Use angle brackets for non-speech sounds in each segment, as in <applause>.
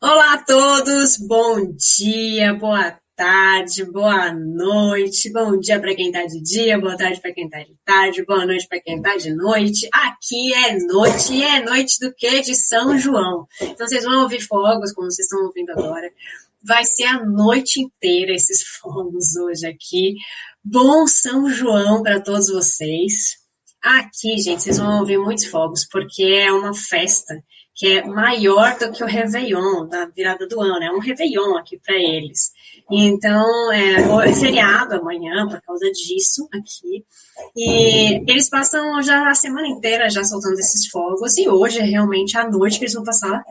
Olá a todos, bom dia, boa tarde, boa noite, bom dia para quem está de dia, boa tarde para quem está de tarde, boa noite para quem está de noite. Aqui é noite e é noite do que? De São João. Então vocês vão ouvir fogos, como vocês estão ouvindo agora. Vai ser a noite inteira esses fogos hoje aqui. Bom São João para todos vocês. Aqui, gente, vocês vão ouvir muitos fogos, porque é uma festa que é maior do que o Réveillon, da virada do ano, é um Réveillon aqui para eles. Então, é, é feriado amanhã por causa disso aqui. E eles passam já a semana inteira já soltando esses fogos, e hoje é realmente a noite que eles vão passar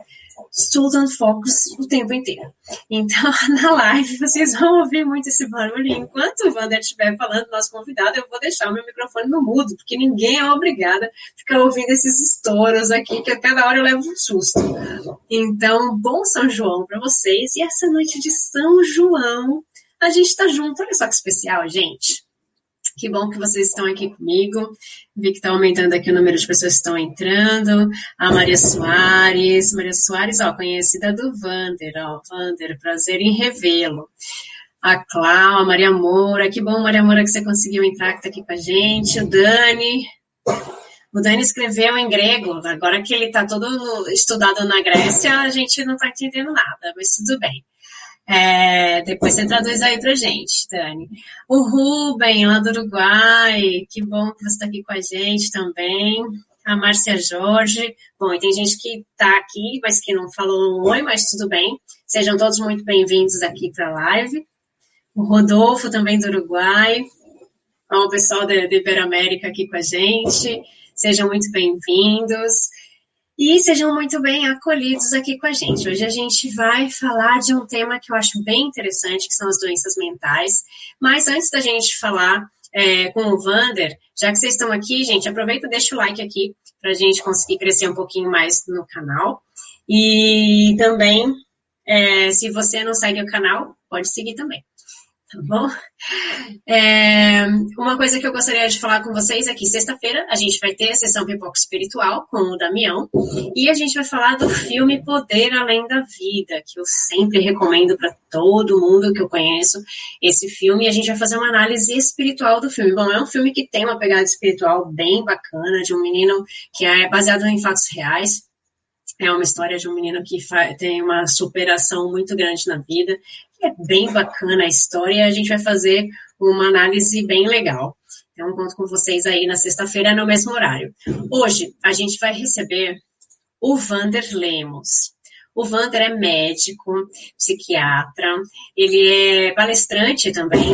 soltando fogos o tempo inteiro. Então, <laughs> na live, vocês vão ouvir muito esse barulho. Enquanto o Wander estiver falando, nosso convidado, eu vou deixar o meu microfone no mudo, porque ninguém é obrigado a ficar ouvindo esses estouros aqui, que a cada hora eu levo um susto. Então, bom São João para vocês. E essa noite de São João, a gente está junto. Olha só que especial, gente. Que bom que vocês estão aqui comigo. Vi que está aumentando aqui o número de pessoas que estão entrando. A Maria Soares. Maria Soares, ó, conhecida do Vander, ó. Vander, prazer em revê-lo. A Clau, a Maria Moura. Que bom, Maria Moura, que você conseguiu entrar, que está aqui com a gente. O Dani. O Dani escreveu em grego. Agora que ele está todo estudado na Grécia, a gente não está entendendo nada, mas tudo bem. É, depois você traduz aí pra gente, Dani. O Ruben, lá do Uruguai, que bom que você está aqui com a gente também. A Márcia Jorge. Bom, e tem gente que está aqui, mas que não falou um oi, mas tudo bem. Sejam todos muito bem-vindos aqui para a live. O Rodolfo também do Uruguai. O pessoal da Iberoamérica aqui com a gente. Sejam muito bem-vindos e sejam muito bem acolhidos aqui com a gente. Hoje a gente vai falar de um tema que eu acho bem interessante, que são as doenças mentais. Mas antes da gente falar é, com o Vander, já que vocês estão aqui, gente, aproveita e deixa o like aqui para a gente conseguir crescer um pouquinho mais no canal. E também, é, se você não segue o canal, pode seguir também tá bom? É, uma coisa que eu gostaria de falar com vocês é que sexta-feira a gente vai ter a sessão Pipoca Espiritual com o Damião e a gente vai falar do filme Poder Além da Vida, que eu sempre recomendo para todo mundo que eu conheço esse filme e a gente vai fazer uma análise espiritual do filme. Bom, é um filme que tem uma pegada espiritual bem bacana, de um menino que é baseado em fatos reais, é uma história de um menino que tem uma superação muito grande na vida. É bem bacana a história e a gente vai fazer uma análise bem legal. Então, conto com vocês aí na sexta-feira, no mesmo horário. Hoje, a gente vai receber o Vander Lemos. O Vander é médico, psiquiatra, ele é palestrante também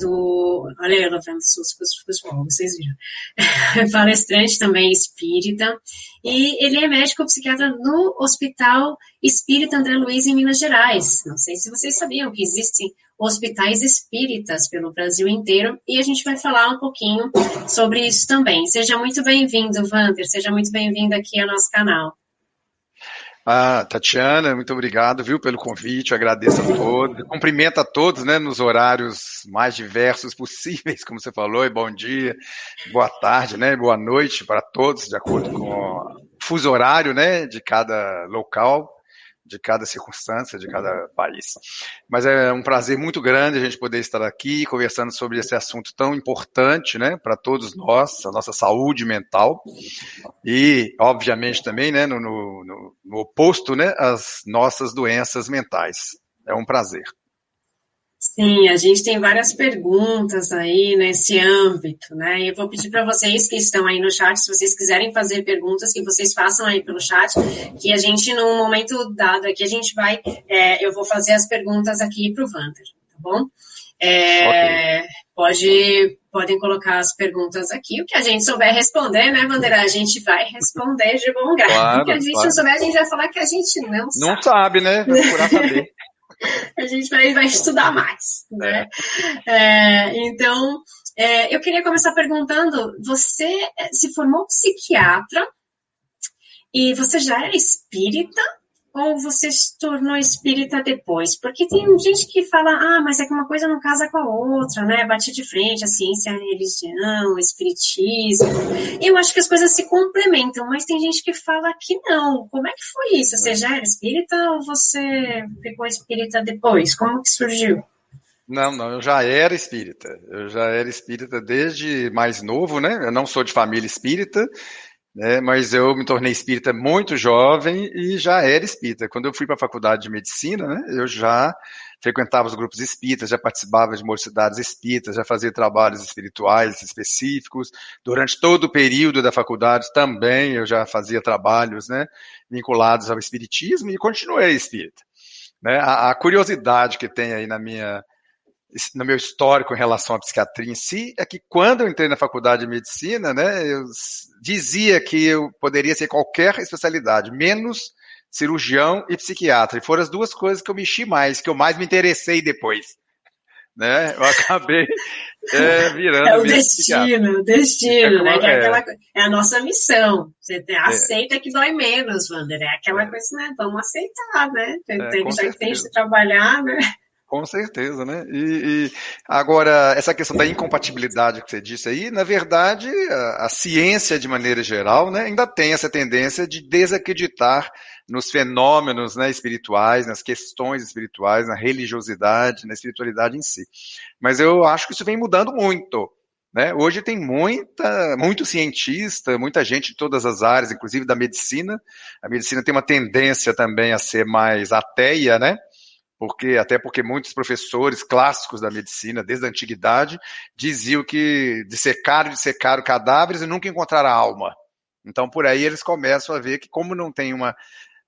do. Olha eu lavando SUS com os vocês viram. <laughs> Palestrante também espírita. E ele é médico psiquiatra no Hospital Espírita André Luiz, em Minas Gerais. Não sei se vocês sabiam que existem hospitais espíritas pelo Brasil inteiro e a gente vai falar um pouquinho sobre isso também. Seja muito bem-vindo, Vander, seja muito bem-vindo aqui ao nosso canal. Ah, Tatiana, muito obrigado, viu, pelo convite, agradeço a todos, cumprimento a todos, né, nos horários mais diversos possíveis, como você falou, e bom dia, boa tarde, né, boa noite para todos, de acordo com o fuso horário, né, de cada local, de cada circunstância, de cada país. Mas é um prazer muito grande a gente poder estar aqui conversando sobre esse assunto tão importante, né, para todos nós, a nossa saúde mental e, obviamente, também, né, no, no, no oposto, né, as nossas doenças mentais. É um prazer. Sim, a gente tem várias perguntas aí nesse âmbito, né? Eu vou pedir para vocês que estão aí no chat, se vocês quiserem fazer perguntas, que vocês façam aí pelo chat, que a gente, num momento dado aqui, a gente vai, é, eu vou fazer as perguntas aqui para o Vander, tá bom? É, okay. Pode, podem colocar as perguntas aqui, o que a gente souber responder, né, Vander? A gente vai responder de bom grado. Claro, o que a gente claro. não souber, a gente vai falar que a gente não sabe. Não sabe, né? Vai procurar saber. A gente vai, vai estudar mais. Né? É, então, é, eu queria começar perguntando: você se formou psiquiatra e você já era espírita? Ou você se tornou espírita depois? Porque tem gente que fala, ah, mas é que uma coisa não casa com a outra, né? Bate de frente a ciência, a religião, o espiritismo. Eu acho que as coisas se complementam, mas tem gente que fala que não. Como é que foi isso? Você já era espírita ou você ficou espírita depois? Como que surgiu? Não, não, eu já era espírita. Eu já era espírita desde mais novo, né? Eu não sou de família espírita, né? Mas eu me tornei espírita muito jovem e já era espírita. Quando eu fui para a faculdade de medicina, né? Eu já frequentava os grupos espíritas, já participava de mocidades espíritas, já fazia trabalhos espirituais específicos. Durante todo o período da faculdade também eu já fazia trabalhos, né? Vinculados ao espiritismo e continuei espírita. Né? A, a curiosidade que tem aí na minha no meu histórico em relação à psiquiatria em si, é que quando eu entrei na faculdade de medicina, né, eu dizia que eu poderia ser qualquer especialidade, menos cirurgião e psiquiatra. E foram as duas coisas que eu mexi mais, que eu mais me interessei depois. Né? Eu acabei <laughs> é, virando. É o destino, o destino, né? É, é, aquela, é a nossa missão. Você é. aceita é. que dói menos, Wander. É aquela coisa, né? Vamos aceitar, né? Tem, é, tem, já que tem que trabalhar, né? Com certeza, né? E, e, agora, essa questão da incompatibilidade que você disse aí, na verdade, a, a, ciência, de maneira geral, né, ainda tem essa tendência de desacreditar nos fenômenos né, espirituais, nas questões espirituais, na religiosidade, na espiritualidade em si. Mas eu acho que isso vem mudando muito. Né? Hoje tem muita, muito cientista, muita gente de todas as áreas, inclusive da medicina. A medicina tem uma tendência também a ser mais ateia, né? Porque até porque muitos professores clássicos da medicina, desde a antiguidade, diziam que dissecaram, dissecaram cadáveres e nunca encontraram a alma. Então, por aí eles começam a ver que, como não tem uma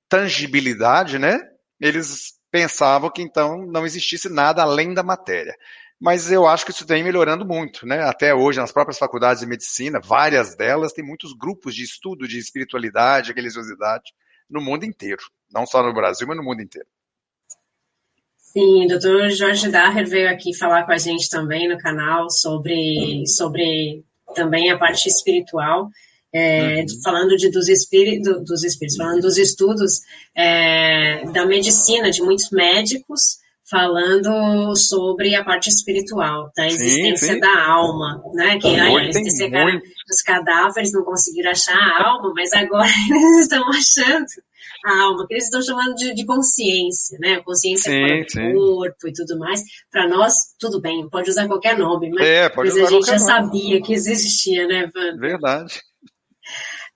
tangibilidade, né, eles pensavam que então não existisse nada além da matéria. Mas eu acho que isso vem melhorando muito, né? Até hoje, nas próprias faculdades de medicina, várias delas têm muitos grupos de estudo de espiritualidade, religiosidade, no mundo inteiro. Não só no Brasil, mas no mundo inteiro. Sim, o doutor Jorge Daher veio aqui falar com a gente também no canal sobre, sobre também a parte espiritual, é, uhum. falando de, dos, espíritos, dos espíritos, falando dos estudos é, da medicina, de muitos médicos, falando sobre a parte espiritual, da existência sim, sim. da alma, né? Que aí, eles os cadáveres não conseguiram achar a alma, mas agora <laughs> eles estão achando a alma, que eles estão chamando de, de consciência, né? Consciência sim, corpo e tudo mais. Para nós, tudo bem, pode usar qualquer nome, mas, é, mas a gente já nome. sabia que existia, né, Wanda? Verdade.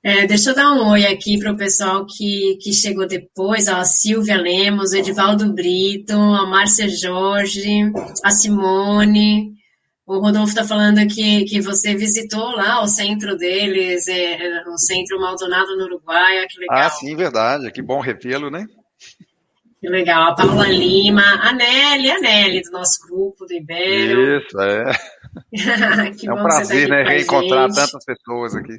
É, deixa eu dar um oi aqui para o pessoal que, que chegou depois, ó, a Silvia Lemos, o Edivaldo Brito, a Márcia Jorge, a Simone, o Rodolfo está falando que, que você visitou lá o centro deles, é, o Centro Maldonado no Uruguai, que legal. Ah, sim, verdade. Que bom revê-lo, né? Que legal. A Paula Lima, a Nelly, a Nelly do nosso grupo do Ibero. Isso, é. <laughs> é um prazer, tá né, reencontrar gente. tantas pessoas aqui.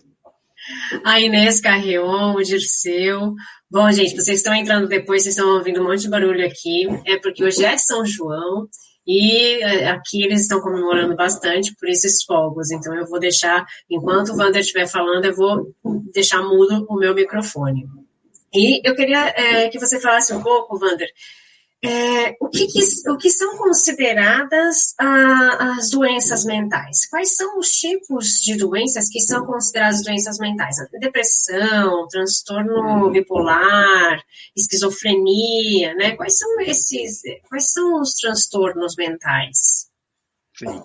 A Inês Carreon, o Dirceu. Bom, gente, vocês estão entrando depois, vocês estão ouvindo um monte de barulho aqui. É porque hoje é São João e é, aqui eles estão comemorando bastante por esses fogos. Então eu vou deixar, enquanto o Wander estiver falando, eu vou deixar mudo o meu microfone. E eu queria é, que você falasse um pouco, Wander, é, o, que, que, o que são consideradas ah, as doenças mentais? Quais são os tipos de doenças que são consideradas doenças mentais? Depressão, transtorno bipolar, esquizofrenia, né? Quais são esses? Quais são os transtornos mentais? Sim.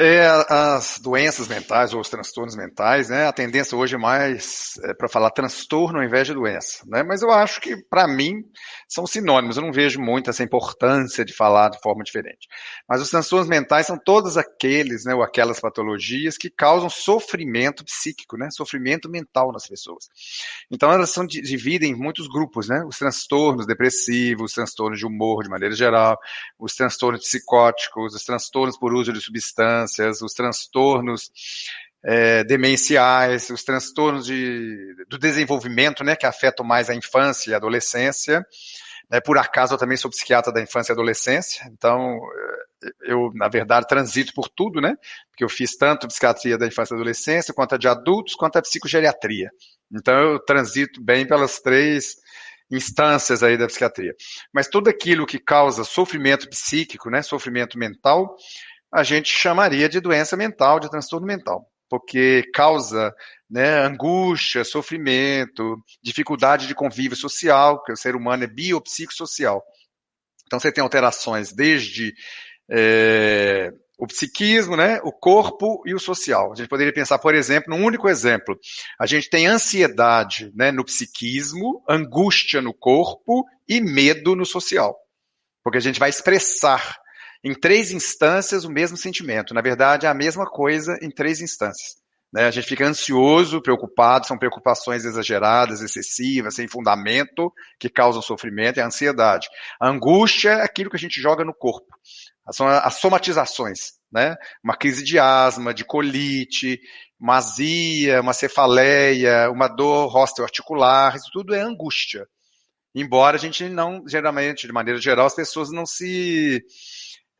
É, as doenças mentais ou os transtornos mentais, né? A tendência hoje é mais é, para falar transtorno ao invés de doença, né? Mas eu acho que para mim são sinônimos. Eu não vejo muito essa importância de falar de forma diferente. Mas os transtornos mentais são todos aqueles, né, ou aquelas patologias que causam sofrimento psíquico, né? Sofrimento mental nas pessoas. Então elas são dividem em muitos grupos, né? Os transtornos depressivos, os transtornos de humor de maneira geral, os transtornos psicóticos, os transtornos por uso de substâncias os transtornos é, demenciais, os transtornos de, do desenvolvimento, né, que afetam mais a infância e a adolescência. Né, por acaso eu também sou psiquiatra da infância e adolescência, então é, eu, na verdade, transito por tudo, né? Porque eu fiz tanto psiquiatria da infância e adolescência, quanto a de adultos, quanto a psicogeriatria. Então eu transito bem pelas três instâncias aí da psiquiatria. Mas tudo aquilo que causa sofrimento psíquico, né, sofrimento mental, a gente chamaria de doença mental, de transtorno mental, porque causa né, angústia, sofrimento, dificuldade de convívio social, porque o ser humano é biopsicossocial. Então você tem alterações desde é, o psiquismo, né, o corpo e o social. A gente poderia pensar, por exemplo, num único exemplo. A gente tem ansiedade né, no psiquismo, angústia no corpo e medo no social. Porque a gente vai expressar em três instâncias o mesmo sentimento. Na verdade, é a mesma coisa em três instâncias. Né? A gente fica ansioso, preocupado, são preocupações exageradas, excessivas, sem fundamento, que causam sofrimento, é a ansiedade. A angústia é aquilo que a gente joga no corpo. São as somatizações, né? Uma crise de asma, de colite, uma azia, uma cefaleia, uma dor osteoarticular, isso tudo é angústia. Embora a gente não, geralmente, de maneira geral, as pessoas não se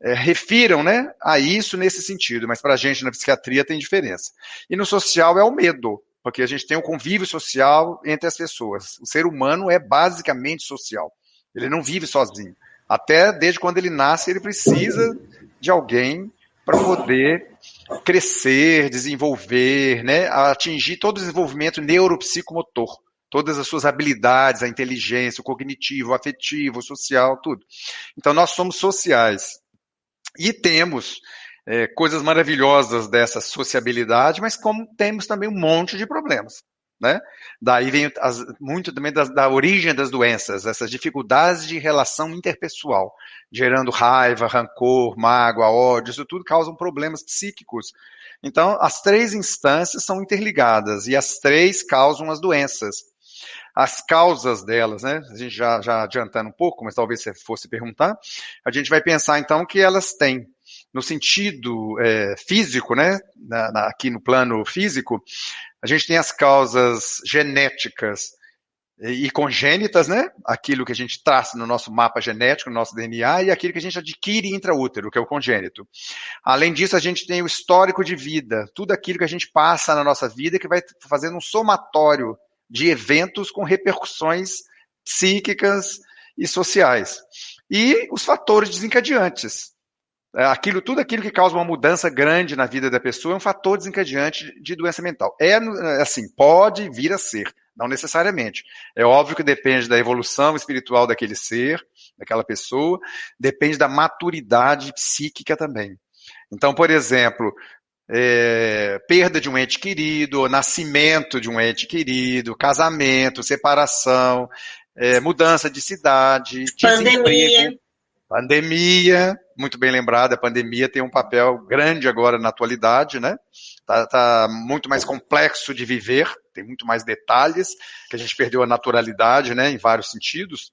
é, refiram né, a isso nesse sentido, mas para a gente na psiquiatria tem diferença. E no social é o medo, porque a gente tem um convívio social entre as pessoas. O ser humano é basicamente social. Ele não vive sozinho. Até desde quando ele nasce, ele precisa de alguém para poder crescer, desenvolver, né, atingir todo o desenvolvimento neuropsicomotor, todas as suas habilidades, a inteligência, o cognitivo, o afetivo, o social, tudo. Então nós somos sociais e temos é, coisas maravilhosas dessa sociabilidade, mas como temos também um monte de problemas. Né? Daí vem as, muito também da, da, origem das doenças, essas dificuldades de relação interpessoal, gerando raiva, rancor, mágoa, ódio, isso tudo causam problemas psíquicos. Então, as três instâncias são interligadas e as três causam as doenças. As causas delas, né? A gente já, já adiantando um pouco, mas talvez você fosse perguntar, a gente vai pensar então que elas têm no sentido é, físico, né, na, na, aqui no plano físico, a gente tem as causas genéticas e congênitas, né? Aquilo que a gente traça no nosso mapa genético, no nosso DNA, e aquilo que a gente adquire intraútero, que é o congênito. Além disso, a gente tem o histórico de vida, tudo aquilo que a gente passa na nossa vida que vai fazendo um somatório de eventos com repercussões psíquicas e sociais. E os fatores desencadeantes, é, aquilo, tudo aquilo que causa uma mudança grande na vida da pessoa é um fator desencadeante de doença mental. É assim, pode vir a ser, não necessariamente. É óbvio que depende da evolução espiritual daquele ser, daquela pessoa, depende da maturidade psíquica também. Então, por exemplo, é, perda de um ente querido, nascimento de um ente querido, casamento, separação, é, mudança de cidade, Pandemia. Pandemia, muito bem lembrada, a pandemia tem um papel grande agora na atualidade, né? Tá, tá, muito mais complexo de viver, tem muito mais detalhes, que a gente perdeu a naturalidade, né, em vários sentidos.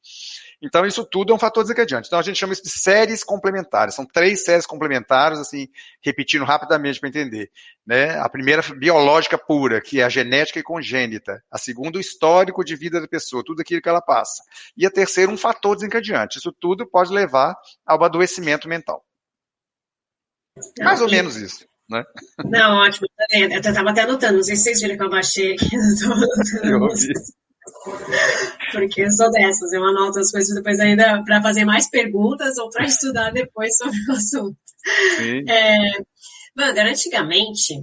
Então, isso tudo é um fator desencadeante. Então, a gente chama isso de séries complementares. São três séries complementares, assim, repetindo rapidamente para entender. Né? A primeira, biológica pura, que é a genética e congênita. A segunda, o histórico de vida da pessoa, tudo aquilo que ela passa. E a terceira, um fator desencadeante. Isso tudo pode levar ao adoecimento mental. Mais ou menos isso. Né? Não, ótimo. Eu estava até anotando, não sei se vocês viram que eu baixei aqui. Eu <laughs> ouvi. Porque eu sou dessas, eu anoto as coisas depois ainda para fazer mais perguntas ou para <laughs> estudar depois sobre o assunto. Sim. É, Wander, antigamente,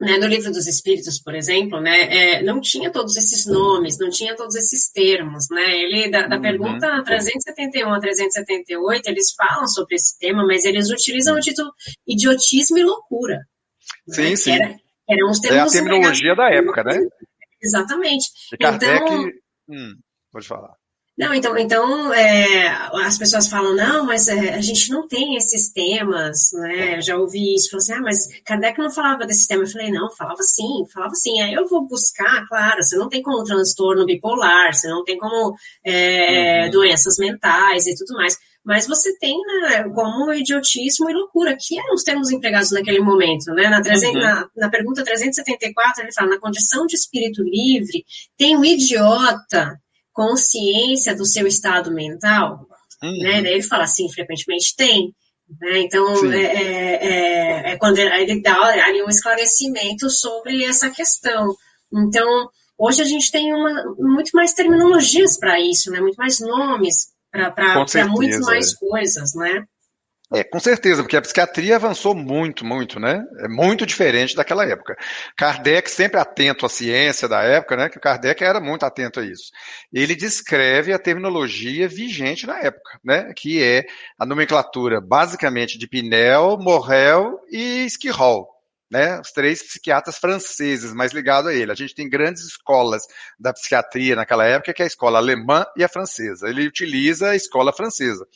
né, no livro dos Espíritos, por exemplo, né, é, não tinha todos esses nomes, não tinha todos esses termos, né? Ele da, da uhum. pergunta 371 a 378, eles falam sobre esse tema, mas eles utilizam o título idiotismo e loucura. Sim, né, sim. Era, eram os termos é a terminologia da época, né? Exatamente. Kardec, então, hum, pode falar. Não, então, então é, as pessoas falam, não, mas é, a gente não tem esses temas, né? Eu já ouvi isso, falou assim, ah, mas Kardec não falava desse tema. Eu falei, não, falava sim, falava sim. Aí eu vou buscar, claro, você não tem como transtorno bipolar, você não tem como é, uhum. doenças mentais e tudo mais. Mas você tem né, como idiotismo e loucura, que eram os termos empregados naquele momento. Né? Na, 300, uhum. na, na pergunta 374, ele fala, na condição de espírito livre, tem o idiota consciência do seu estado mental? Uhum. Né? Daí ele fala assim, frequentemente tem. Né? Então, é, é, é, é, quando ele dá ali um esclarecimento sobre essa questão. Então, Hoje a gente tem uma, muito mais terminologias para isso, né? Muito mais nomes para muito mais é. coisas, né? É, com certeza, porque a psiquiatria avançou muito, muito, né? É muito diferente daquela época. Kardec, sempre atento à ciência da época, né? Que Kardec era muito atento a isso. Ele descreve a terminologia vigente na época, né? Que é a nomenclatura basicamente de Pinel, Morel e Esquirol né, os três psiquiatras franceses mais ligados a ele. A gente tem grandes escolas da psiquiatria naquela época, que é a escola alemã e a francesa. Ele utiliza a escola francesa.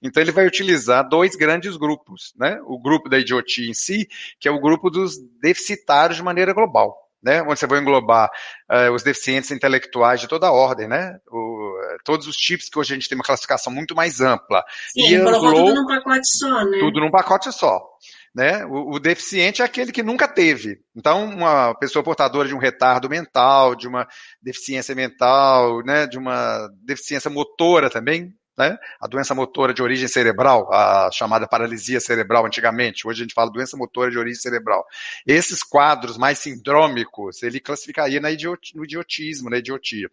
Então ele vai utilizar dois grandes grupos, né? O grupo da idiotia em si, que é o grupo dos deficitários de maneira global. Né, onde você vai englobar uh, os deficientes intelectuais de toda a ordem, né? O, todos os tipos que hoje a gente tem uma classificação muito mais ampla. Sim, e colocou tudo num pacote só, né? Tudo num pacote só. Né? O, o, deficiente é aquele que nunca teve. Então, uma pessoa portadora de um retardo mental, de uma deficiência mental, né? de uma deficiência motora também, né? A doença motora de origem cerebral, a chamada paralisia cerebral antigamente, hoje a gente fala doença motora de origem cerebral. Esses quadros mais sindrômicos, ele classificaria na no idiotismo, na idiotia.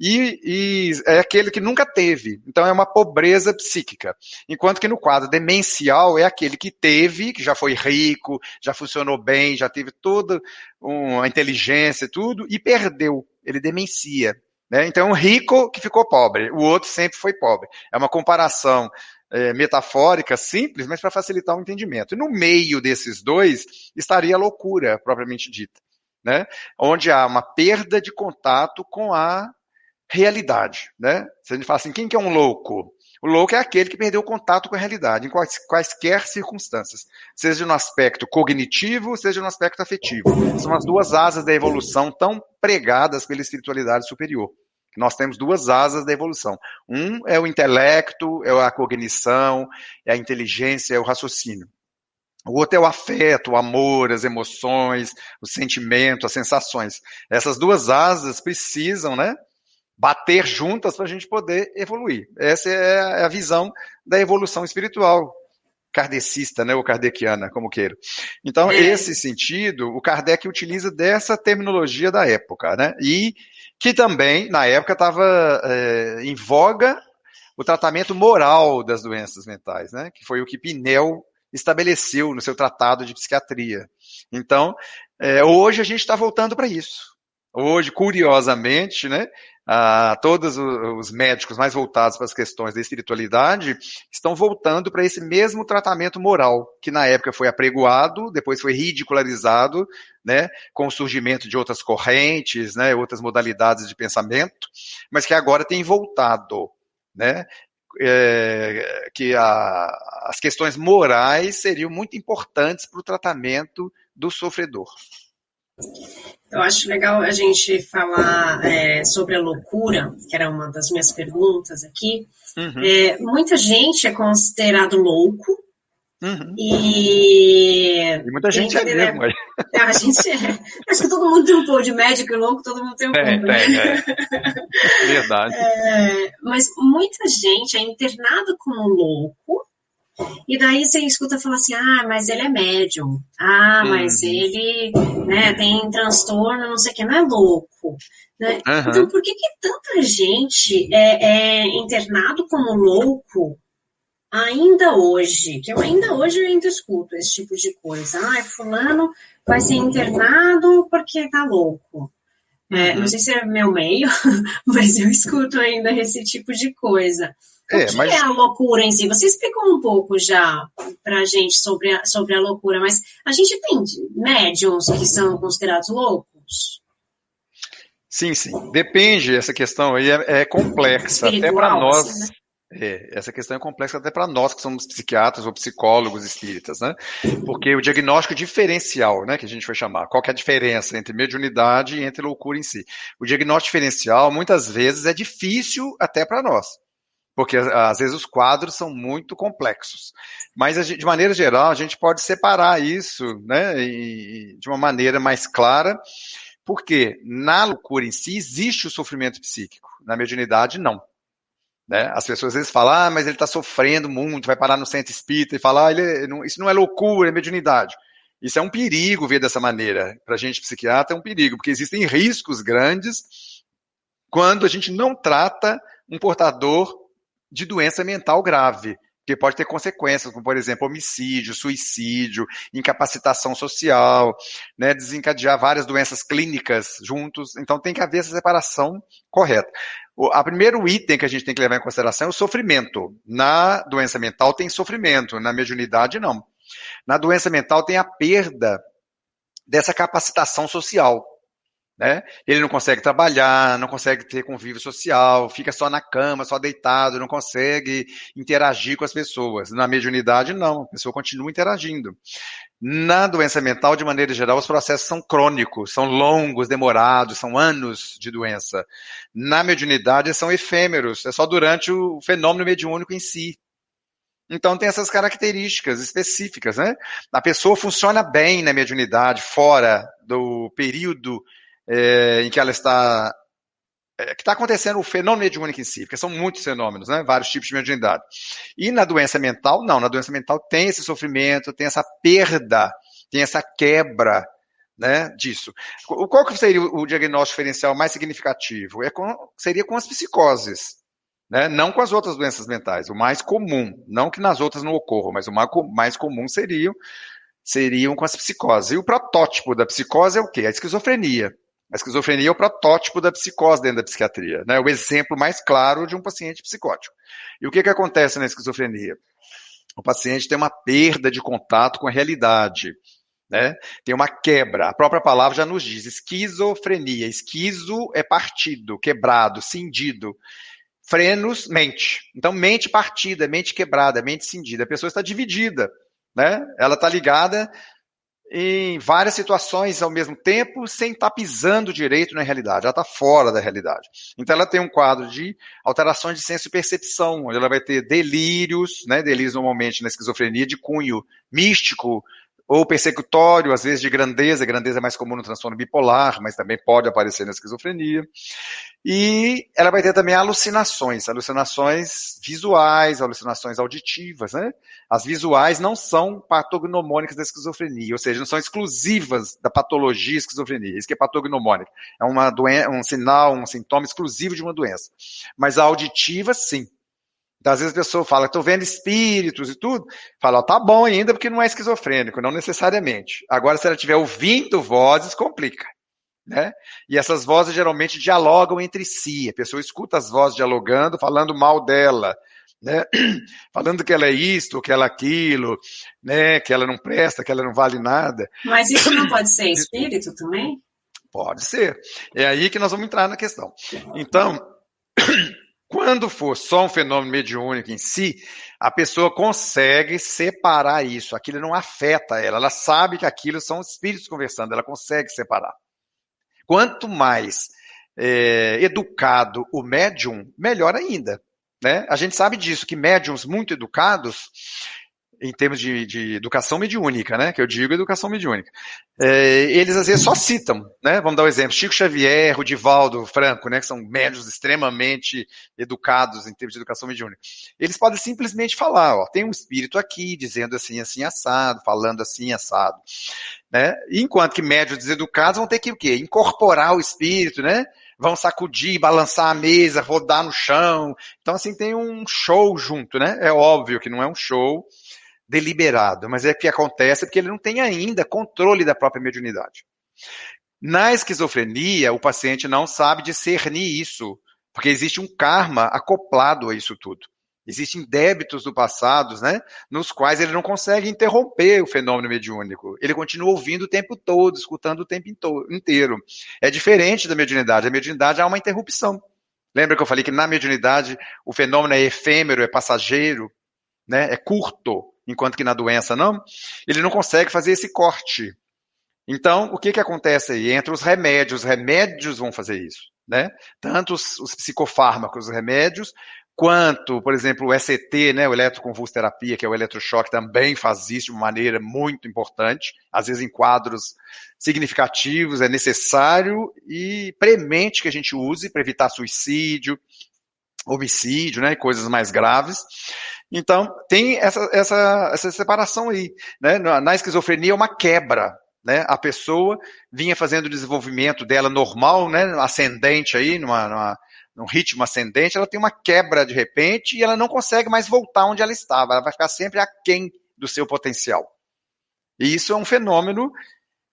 E, e, é aquele que nunca teve, então é uma pobreza psíquica. Enquanto que no quadro demencial é aquele que teve, que já foi rico, já funcionou bem, já teve toda uma inteligência e tudo, e perdeu, ele demencia. Né? Então, um rico que ficou pobre, o outro sempre foi pobre. É uma comparação é, metafórica, simples, mas para facilitar o entendimento. E no meio desses dois estaria a loucura, propriamente dita, né? onde há uma perda de contato com a realidade. Né? Se a gente fala assim, quem que é um louco? O louco é aquele que perdeu o contato com a realidade, em quais, quaisquer circunstâncias, seja no aspecto cognitivo, seja no aspecto afetivo. São as duas asas da evolução tão pregadas pela espiritualidade superior. Nós temos duas asas da evolução. Um é o intelecto, é a cognição, é a inteligência, é o raciocínio. O outro é o afeto, o amor, as emoções, o sentimento, as sensações. Essas duas asas precisam, né, bater juntas para a gente poder evoluir. Essa é a visão da evolução espiritual kardecista, né, ou kardeciana, como queiro. Então, é. esse sentido, o Kardec utiliza dessa terminologia da época, né, e que também, na época, estava é, em voga o tratamento moral das doenças mentais, né, que foi o que Pinel estabeleceu no seu tratado de psiquiatria. Então, é, hoje a gente está voltando para isso. Hoje, curiosamente, né, ah, todos os médicos mais voltados para as questões da espiritualidade estão voltando para esse mesmo tratamento moral, que na época foi apregoado, depois foi ridicularizado, né, com o surgimento de outras correntes, né, outras modalidades de pensamento, mas que agora tem voltado, né, é, que a, as questões morais seriam muito importantes para o tratamento do sofredor. Eu acho legal a gente falar é, sobre a loucura, que era uma das minhas perguntas aqui. Uhum. É, muita gente é considerado louco. Uhum. E... e... muita gente é mesmo. É, a gente é. Acho que todo mundo tem um pouco de médico e louco, todo mundo tem um pouco. Né? é. Verdade. É, mas muita gente é internado como louco e daí você escuta falar assim, ah, mas ele é médium. Ah, mas uhum. ele né, tem transtorno, não sei o que, não é louco. Né? Uhum. Então, por que, que tanta gente é, é, internado como louco ainda hoje? Que eu ainda hoje eu ainda escuto esse tipo de coisa. Ah, fulano vai ser internado porque tá louco. É, uhum. Não sei se é meu meio, <laughs> mas eu escuto ainda esse tipo de coisa. O é, que mas... é a loucura em si? Você explicou um pouco já para a gente sobre a, sobre a loucura, mas a gente tem médiums que são considerados loucos? Sim, sim. Depende, essa questão aí é, é complexa, até para nós. Assim, né? É, essa questão é complexa até para nós que somos psiquiatras ou psicólogos espíritas, né? Porque o diagnóstico diferencial, né, que a gente vai chamar, qual é a diferença entre mediunidade e entre loucura em si? O diagnóstico diferencial muitas vezes é difícil até para nós porque às vezes os quadros são muito complexos. Mas de maneira geral, a gente pode separar isso né, de uma maneira mais clara, porque na loucura em si existe o sofrimento psíquico, na mediunidade não. Né? As pessoas às vezes falam, ah, mas ele está sofrendo muito, vai parar no centro espírita e falar, ah, ele, não, isso não é loucura, é mediunidade. Isso é um perigo ver dessa maneira. Para a gente psiquiatra é um perigo, porque existem riscos grandes quando a gente não trata um portador de doença mental grave que pode ter consequências, como, por exemplo, homicídio, suicídio, incapacitação social, né, desencadear várias doenças clínicas juntos. Então, tem que haver essa separação correta. O a primeiro item que a gente tem que levar em consideração é o sofrimento. Na doença mental tem sofrimento, na mediunidade não. Na doença mental tem a perda dessa capacitação social. Né? Ele não consegue trabalhar, não consegue ter convívio social, fica só na cama, só deitado, não consegue interagir com as pessoas. Na mediunidade, não, a pessoa continua interagindo. Na doença mental, de maneira geral, os processos são crônicos, são longos, demorados, são anos de doença. Na mediunidade, são efêmeros, é só durante o fenômeno mediúnico em si. Então tem essas características específicas, né? A pessoa funciona bem na mediunidade, fora do período é, em que ela está é, que está acontecendo o fenômeno mediúnico em si, porque são muitos fenômenos, né? vários tipos de mediunidade. E na doença mental, não, na doença mental tem esse sofrimento, tem essa perda, tem essa quebra né, disso. Qual que seria o diagnóstico diferencial mais significativo? É com, seria com as psicoses, né? não com as outras doenças mentais, o mais comum, não que nas outras não ocorram, mas o mais comum seriam, seriam com as psicoses. E o protótipo da psicose é o quê? A esquizofrenia. A esquizofrenia é o protótipo da psicose dentro da psiquiatria, né? o exemplo mais claro de um paciente psicótico. E o que, que acontece na esquizofrenia? O paciente tem uma perda de contato com a realidade. Né? Tem uma quebra. A própria palavra já nos diz esquizofrenia. Esquizo é partido, quebrado, cindido. Frenos, mente. Então, mente partida, mente quebrada, mente cindida. A pessoa está dividida. Né? Ela está ligada em várias situações ao mesmo tempo, sem estar tá pisando direito na realidade. Ela está fora da realidade. Então ela tem um quadro de alterações de senso e percepção, onde ela vai ter delírios, né, delírios normalmente na esquizofrenia de cunho místico, ou persecutório, às vezes de grandeza, grandeza é mais comum no transtorno bipolar, mas também pode aparecer na esquizofrenia. E ela vai ter também alucinações, alucinações visuais, alucinações auditivas, né? As visuais não são patognomônicas da esquizofrenia, ou seja, não são exclusivas da patologia esquizofrenia. Isso que é patognomônica. É uma doença, um sinal, um sintoma exclusivo de uma doença. Mas a auditiva, sim. Então, às vezes a pessoa fala, estou vendo espíritos e tudo. Fala, ó, tá bom ainda porque não é esquizofrênico, não necessariamente. Agora, se ela estiver ouvindo vozes, complica. Né? E essas vozes geralmente dialogam entre si. A pessoa escuta as vozes dialogando, falando mal dela, né? <clears throat> falando que ela é isto, que ela é aquilo, né? que ela não presta, que ela não vale nada. Mas isso não pode ser espírito também? Pode ser. É aí que nós vamos entrar na questão. Então, <clears throat> quando for só um fenômeno mediúnico em si, a pessoa consegue separar isso. Aquilo não afeta ela. Ela sabe que aquilo são espíritos conversando. Ela consegue separar. Quanto mais é, educado o médium, melhor ainda. Né? A gente sabe disso, que médiums muito educados, em termos de, de, educação mediúnica, né? Que eu digo educação mediúnica. É, eles às vezes só citam, né? Vamos dar um exemplo: Chico Xavier, Rudivaldo Franco, né? Que são médios extremamente educados em termos de educação mediúnica. Eles podem simplesmente falar, ó, tem um espírito aqui dizendo assim, assim assado, falando assim assado, né? Enquanto que médios deseducados vão ter que o quê? Incorporar o espírito, né? vão sacudir, balançar a mesa, rodar no chão. Então, assim, tem um show junto, né? É óbvio que não é um show deliberado, mas é que acontece porque ele não tem ainda controle da própria mediunidade. Na esquizofrenia, o paciente não sabe discernir isso, porque existe um karma acoplado a isso tudo. Existem débitos do passado, né, nos quais ele não consegue interromper o fenômeno mediúnico. Ele continua ouvindo o tempo todo, escutando o tempo inteiro. É diferente da mediunidade. A mediunidade há uma interrupção. Lembra que eu falei que na mediunidade o fenômeno é efêmero, é passageiro, né, é curto enquanto que na doença não, ele não consegue fazer esse corte. Então, o que, que acontece aí? Entre os remédios, os remédios vão fazer isso, né? Tanto os, os psicofármacos, os remédios, quanto, por exemplo, o ECT, né, o eletroconvulsoterapia, que é o eletrochoque, também faz isso de uma maneira muito importante, às vezes em quadros significativos, é necessário e premente que a gente use para evitar suicídio, homicídio, né, coisas mais graves. Então, tem essa, essa, essa separação aí. Né? Na esquizofrenia é uma quebra. Né? A pessoa vinha fazendo o desenvolvimento dela normal, né? ascendente aí, numa, numa, num ritmo ascendente, ela tem uma quebra de repente e ela não consegue mais voltar onde ela estava. Ela vai ficar sempre aquém do seu potencial. E isso é um fenômeno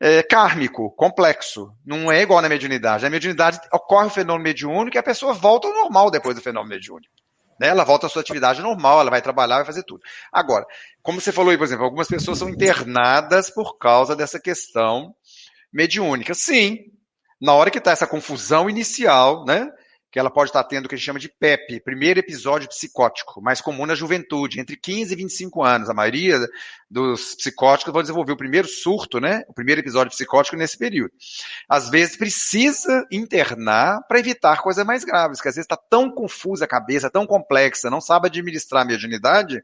é, kármico, complexo. Não é igual na mediunidade. Na mediunidade ocorre o fenômeno mediúnico e a pessoa volta ao normal depois do fenômeno mediúnico. Né? Ela volta à sua atividade normal, ela vai trabalhar, vai fazer tudo. Agora, como você falou aí, por exemplo, algumas pessoas são internadas por causa dessa questão mediúnica. Sim, na hora que está essa confusão inicial, né? Que ela pode estar tendo o que a gente chama de PEP, primeiro episódio psicótico, mais comum na juventude, entre 15 e 25 anos. A maioria dos psicóticos vão desenvolver o primeiro surto, né? O primeiro episódio psicótico nesse período. Às vezes precisa internar para evitar coisas mais graves, que às vezes está tão confusa a cabeça, tão complexa, não sabe administrar a mediunidade,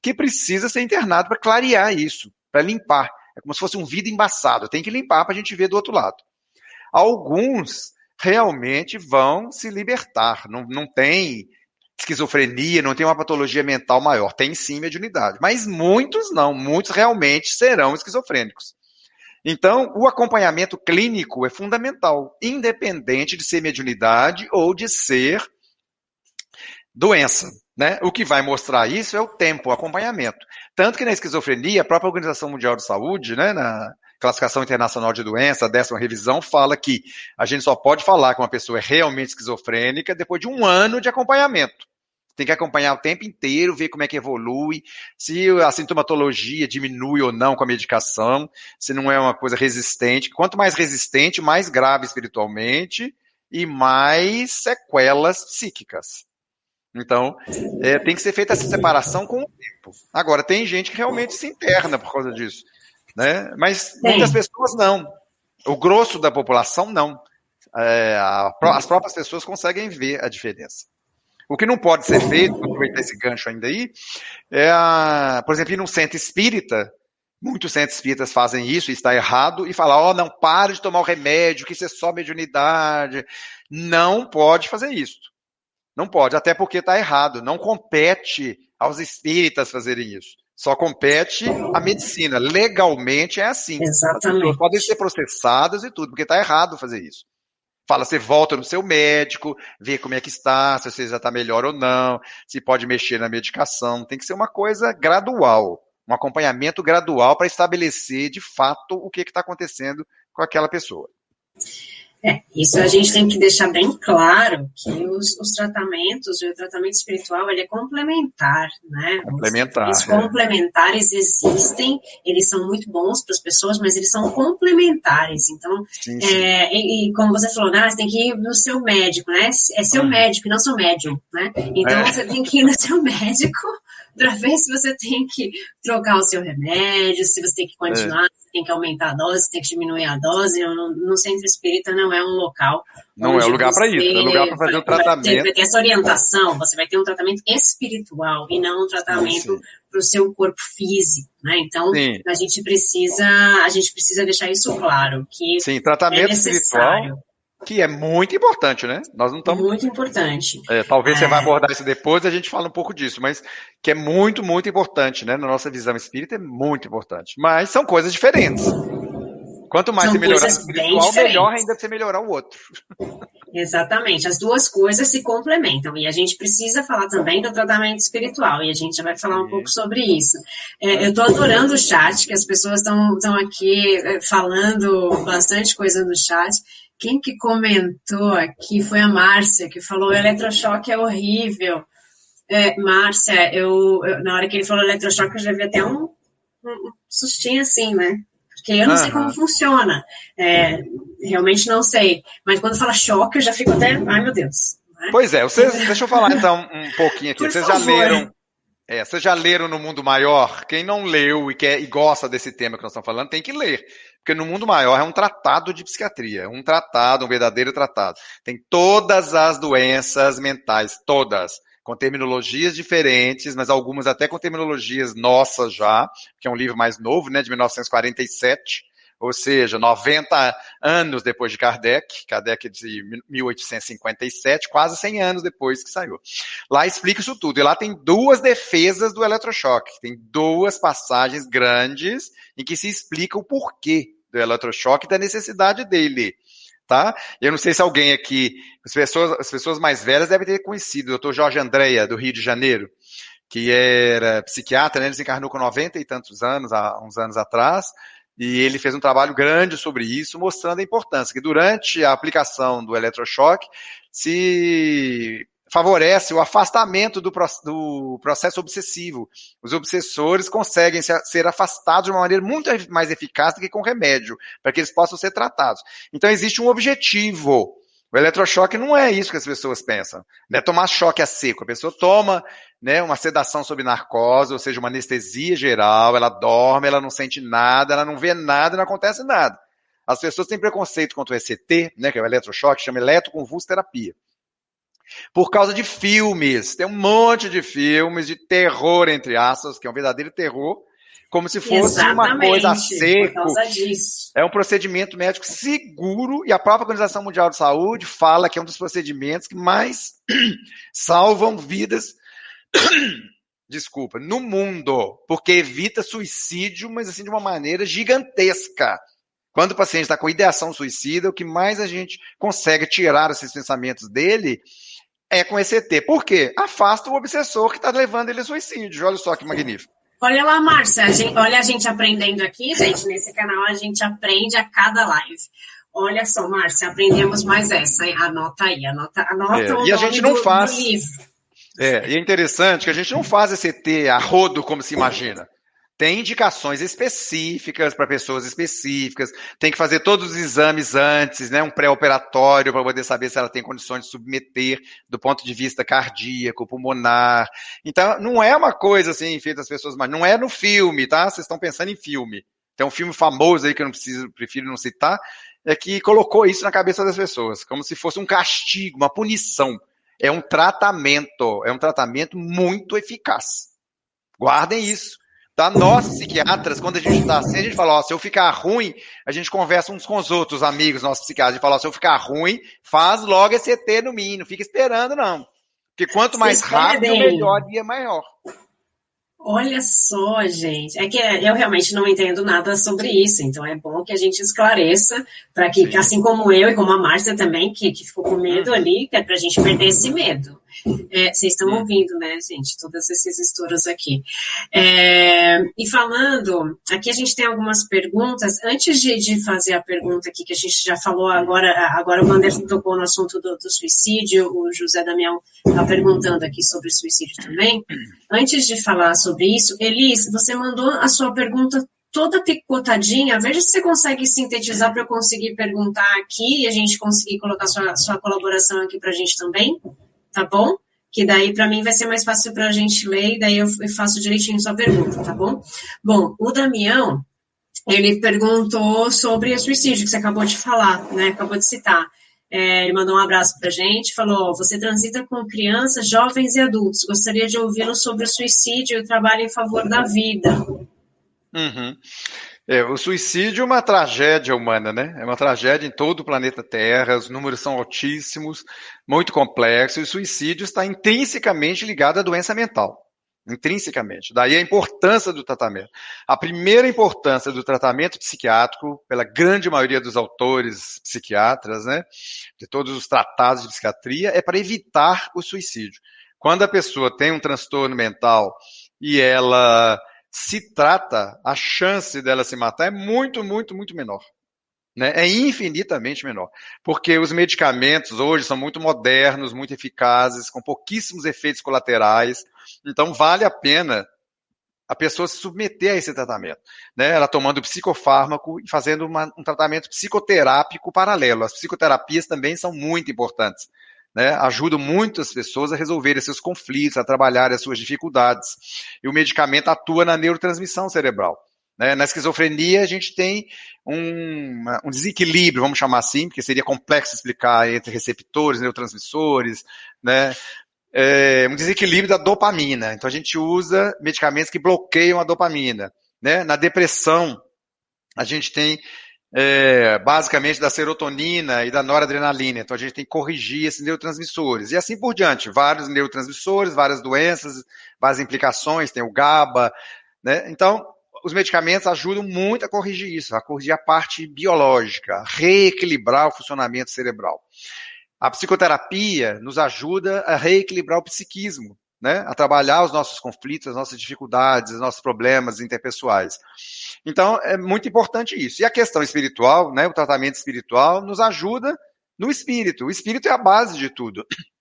que precisa ser internado para clarear isso, para limpar. É como se fosse um vidro embaçado, tem que limpar para a gente ver do outro lado. Alguns realmente vão se libertar. Não, não tem esquizofrenia, não tem uma patologia mental maior. Tem sim mediunidade. Mas muitos não. Muitos realmente serão esquizofrênicos. Então, o acompanhamento clínico é fundamental, independente de ser mediunidade ou de ser doença. Né? O que vai mostrar isso é o tempo, o acompanhamento. Tanto que na esquizofrenia, a própria Organização Mundial de Saúde, né, na, Classificação Internacional de Doença, a décima revisão, fala que a gente só pode falar que uma pessoa é realmente esquizofrênica depois de um ano de acompanhamento. Tem que acompanhar o tempo inteiro, ver como é que evolui, se a sintomatologia diminui ou não com a medicação, se não é uma coisa resistente. Quanto mais resistente, mais grave espiritualmente e mais sequelas psíquicas. Então, é, tem que ser feita essa separação com o tempo. Agora, tem gente que realmente se interna por causa disso né? Mas Sim. muitas pessoas não. O grosso da população não. É, a, as próprias pessoas conseguem ver a diferença. O que não pode ser feito, vou aproveitar esse gancho ainda aí, é, a, por exemplo, ir num centro espírita, muitos centros espíritas fazem isso, e está errado, e falar, ó, oh, não, pare de tomar o remédio, que isso é só mediunidade. Não pode fazer isso. Não pode, até porque está errado. Não compete aos espíritas fazerem isso. Só compete a medicina. Legalmente é assim. Exatamente. As podem ser processadas e tudo, porque está errado fazer isso. Fala, você volta no seu médico, vê como é que está, se você já está melhor ou não, se pode mexer na medicação. Tem que ser uma coisa gradual, um acompanhamento gradual para estabelecer de fato o que está acontecendo com aquela pessoa. É, isso a gente tem que deixar bem claro que os, os tratamentos, o tratamento espiritual, ele é complementar, né? Complementar. Os é. complementares existem, eles são muito bons para as pessoas, mas eles são complementares. Então, sim, sim. É, e, e, como você falou, né, você tem que ir no seu médico, né? É seu hum. médico, não seu médium, né? Então, é. você tem que ir no seu <laughs> médico para ver se você tem que trocar o seu remédio, se você tem que continuar, é. se tem que aumentar a dose, se tem que diminuir a dose. No, no centro espírita não é um local. Não é um lugar para isso, é lugar para fazer o tratamento. Vai ter, ter, essa orientação, você vai ter um tratamento espiritual e não um tratamento para o seu corpo físico, né? Então Sim. a gente precisa, a gente precisa deixar isso claro que Sim, tratamento é espiritual que é muito importante, né? Nós não estamos. Muito importante. É, talvez é... você vai abordar isso depois e a gente fala um pouco disso, mas que é muito, muito importante, né? Na nossa visão espírita é muito importante. Mas são coisas diferentes. Quanto mais você melhorar o espiritual, melhor ainda você melhorar o outro. <laughs> Exatamente, as duas coisas se complementam e a gente precisa falar também do tratamento espiritual e a gente já vai falar um pouco sobre isso. É, eu estou adorando o chat, que as pessoas estão aqui é, falando bastante coisa no chat quem que comentou aqui foi a Márcia, que falou eletrochoque é horrível. É, Márcia, eu, eu, na hora que ele falou eletrochoque, eu já vi até um, um sustinho assim, né? Porque eu não sei como funciona. É, realmente não sei. Mas quando fala choque, eu já fico até. Ai, meu Deus. Né? Pois é, vocês, deixa eu falar então um pouquinho aqui. Por vocês favor. já leram é, vocês já leram No Mundo Maior? Quem não leu e, quer, e gosta desse tema que nós estamos falando, tem que ler. Porque No Mundo Maior é um tratado de psiquiatria, é um tratado, um verdadeiro tratado. Tem todas as doenças mentais, todas, com terminologias diferentes, mas algumas até com terminologias nossas já, que é um livro mais novo, né, de 1947, ou seja, 90 anos depois de Kardec, Kardec de 1857, quase 100 anos depois que saiu. Lá explica isso tudo, e lá tem duas defesas do eletrochoque, tem duas passagens grandes em que se explica o porquê do eletrochoque e da necessidade dele. Tá? Eu não sei se alguém aqui, as pessoas, as pessoas mais velhas devem ter conhecido o Dr. Jorge Andréia, do Rio de Janeiro, que era psiquiatra, né? ele desencarnou com 90 e tantos anos, há uns anos atrás, e ele fez um trabalho grande sobre isso, mostrando a importância que durante a aplicação do eletrochoque se favorece o afastamento do, do, processo obsessivo. Os obsessores conseguem ser afastados de uma maneira muito mais eficaz do que com remédio, para que eles possam ser tratados. Então existe um objetivo. O eletrochoque não é isso que as pessoas pensam. Não é tomar choque a seco. A pessoa toma né, uma sedação sob narcose, ou seja, uma anestesia geral, ela dorme, ela não sente nada, ela não vê nada, não acontece nada. As pessoas têm preconceito contra o ECT, né, que é o eletrochoque, chama eletroconvulsoterapia por causa de filmes. Tem um monte de filmes de terror, entre aspas, que é um verdadeiro terror, como se fosse Exatamente, uma coisa seco. É um procedimento médico seguro e a própria Organização Mundial de Saúde fala que é um dos procedimentos que mais <clears throat> salvam vidas. <clears throat> Desculpa, no mundo, porque evita suicídio, mas assim de uma maneira gigantesca. Quando o paciente está com ideação suicida, o que mais a gente consegue tirar esses pensamentos dele é com ET. Por quê? Afasta o obsessor que está levando ele ao suicídio. Olha só que magnífico. Olha lá, Márcia, olha a gente aprendendo aqui, gente, nesse canal a gente aprende a cada live. Olha só, Márcia, aprendemos mais essa, anota aí, anota, anota é, o E a gente não do, faz. Do é, e é interessante que a gente não faz esse ET a rodo como se imagina. Tem indicações específicas para pessoas específicas, tem que fazer todos os exames antes, né, um pré-operatório para poder saber se ela tem condições de submeter do ponto de vista cardíaco, pulmonar. Então, não é uma coisa assim feita as pessoas, mas não é no filme, tá? Vocês estão pensando em filme. Tem um filme famoso aí que eu não preciso, prefiro não citar, é que colocou isso na cabeça das pessoas, como se fosse um castigo, uma punição. É um tratamento, é um tratamento muito eficaz. Guardem isso. Tá? Nós, psiquiatras, quando a gente está assim, a gente fala, ó, se eu ficar ruim, a gente conversa uns com os outros amigos, nossos psiquiatras, gente fala, ó, se eu ficar ruim, faz logo esse ET no mim, não fica esperando, não. Porque quanto mais rápido, melhor dia maior. Olha só, gente. É que eu realmente não entendo nada sobre isso, então é bom que a gente esclareça, para que, Sim. assim como eu e como a Márcia também, que, que ficou com medo ali, que é para a gente perder esse medo. É, vocês estão ouvindo, né, gente, todas essas histórias aqui. É, e falando, aqui a gente tem algumas perguntas. Antes de, de, fazer a pergunta aqui, que a gente já falou agora, agora o Anderson tocou no assunto do, do suicídio, o José Damião está perguntando aqui sobre suicídio também. Antes de falar sobre isso, Elis, você mandou a sua pergunta toda picotadinha. Veja se você consegue sintetizar para eu conseguir perguntar aqui e a gente conseguir colocar sua, sua colaboração aqui para a gente também tá bom? Que daí para mim vai ser mais fácil para a gente ler e daí eu faço direitinho sua pergunta, tá bom? Bom, o Damião, ele perguntou sobre o suicídio que você acabou de falar, né? Acabou de citar. É, ele mandou um abraço para a gente, falou: você transita com crianças, jovens e adultos. Gostaria de ouvi-lo sobre o suicídio e o trabalho em favor da vida. Uhum. É, o suicídio é uma tragédia humana, né? É uma tragédia em todo o planeta Terra, os números são altíssimos, muito complexos, e o suicídio está intrinsecamente ligado à doença mental. Intrinsecamente. Daí a importância do tratamento. A primeira importância do tratamento psiquiátrico, pela grande maioria dos autores psiquiatras, né, de todos os tratados de psiquiatria, é para evitar o suicídio. Quando a pessoa tem um transtorno mental e ela se trata, a chance dela se matar é muito, muito, muito menor. Né? É infinitamente menor. Porque os medicamentos hoje são muito modernos, muito eficazes, com pouquíssimos efeitos colaterais. Então, vale a pena a pessoa se submeter a esse tratamento. Né? Ela tomando psicofármaco e fazendo uma, um tratamento psicoterápico paralelo. As psicoterapias também são muito importantes né, ajudam muito as pessoas a resolverem seus conflitos, a trabalhar as suas dificuldades. E o medicamento atua na neurotransmissão cerebral. Né? Na esquizofrenia, a gente tem um, um, desequilíbrio, vamos chamar assim, porque seria complexo explicar entre receptores, neurotransmissores, né? É, um desequilíbrio da dopamina. Então, a gente usa medicamentos que bloqueiam a dopamina. Né? Na depressão, a gente tem é, basicamente da serotonina e da noradrenalina. Então a gente tem que corrigir esses neurotransmissores. E assim por diante, vários neurotransmissores, várias doenças, várias implicações, tem o GABA, né? Então, os medicamentos ajudam muito a corrigir isso, a corrigir a parte biológica, reequilibrar o funcionamento cerebral. A psicoterapia nos ajuda a reequilibrar o psiquismo, né? a trabalhar os nossos conflitos, as nossas dificuldades, os nossos problemas interpessoais. Então, é muito importante isso. E a questão espiritual, né, o tratamento espiritual, nos ajuda no espírito. O espírito é a base de tudo. <clears throat>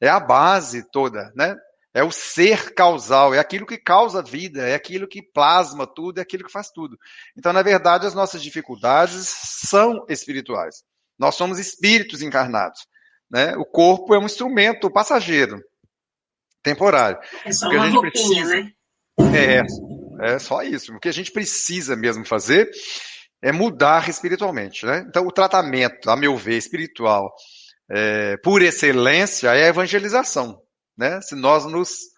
É a base toda, né? É o ser causal, é aquilo que causa vida, é aquilo que plasma tudo, é aquilo que faz tudo. Então, na verdade, as nossas dificuldades são espirituais. Nós somos espíritos encarnados. Né? O corpo é um instrumento passageiro, temporário. É só uma roupinha, precisa, né? É, é só isso. O que a gente precisa mesmo fazer é mudar espiritualmente. Né? Então, o tratamento, a meu ver, espiritual, é, por excelência, é a evangelização. Né? Se nós nos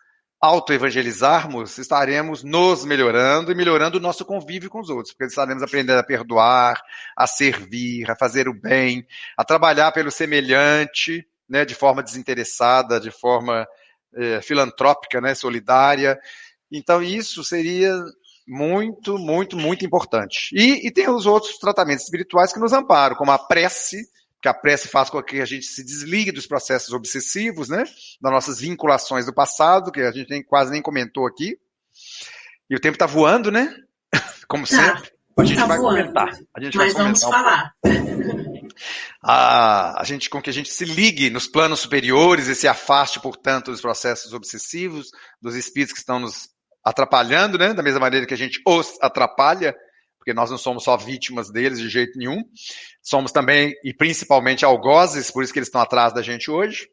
autoevangelizarmos, estaremos nos melhorando e melhorando o nosso convívio com os outros, porque estaremos aprendendo a perdoar, a servir, a fazer o bem, a trabalhar pelo semelhante, né, de forma desinteressada, de forma é, filantrópica, né, solidária. Então, isso seria muito, muito, muito importante. E, e tem os outros tratamentos espirituais que nos amparam, como a prece, que a prece faz com que a gente se desligue dos processos obsessivos, né? Das nossas vinculações do passado, que a gente nem, quase nem comentou aqui. E o tempo está voando, né? <laughs> Como tá, sempre. A gente tá vai voando, comentar. A gente mas vai vamos falar. A, a gente, com que a gente se ligue nos planos superiores e se afaste, portanto, dos processos obsessivos, dos espíritos que estão nos atrapalhando, né? Da mesma maneira que a gente os atrapalha, porque nós não somos só vítimas deles de jeito nenhum, somos também e principalmente algozes, por isso que eles estão atrás da gente hoje.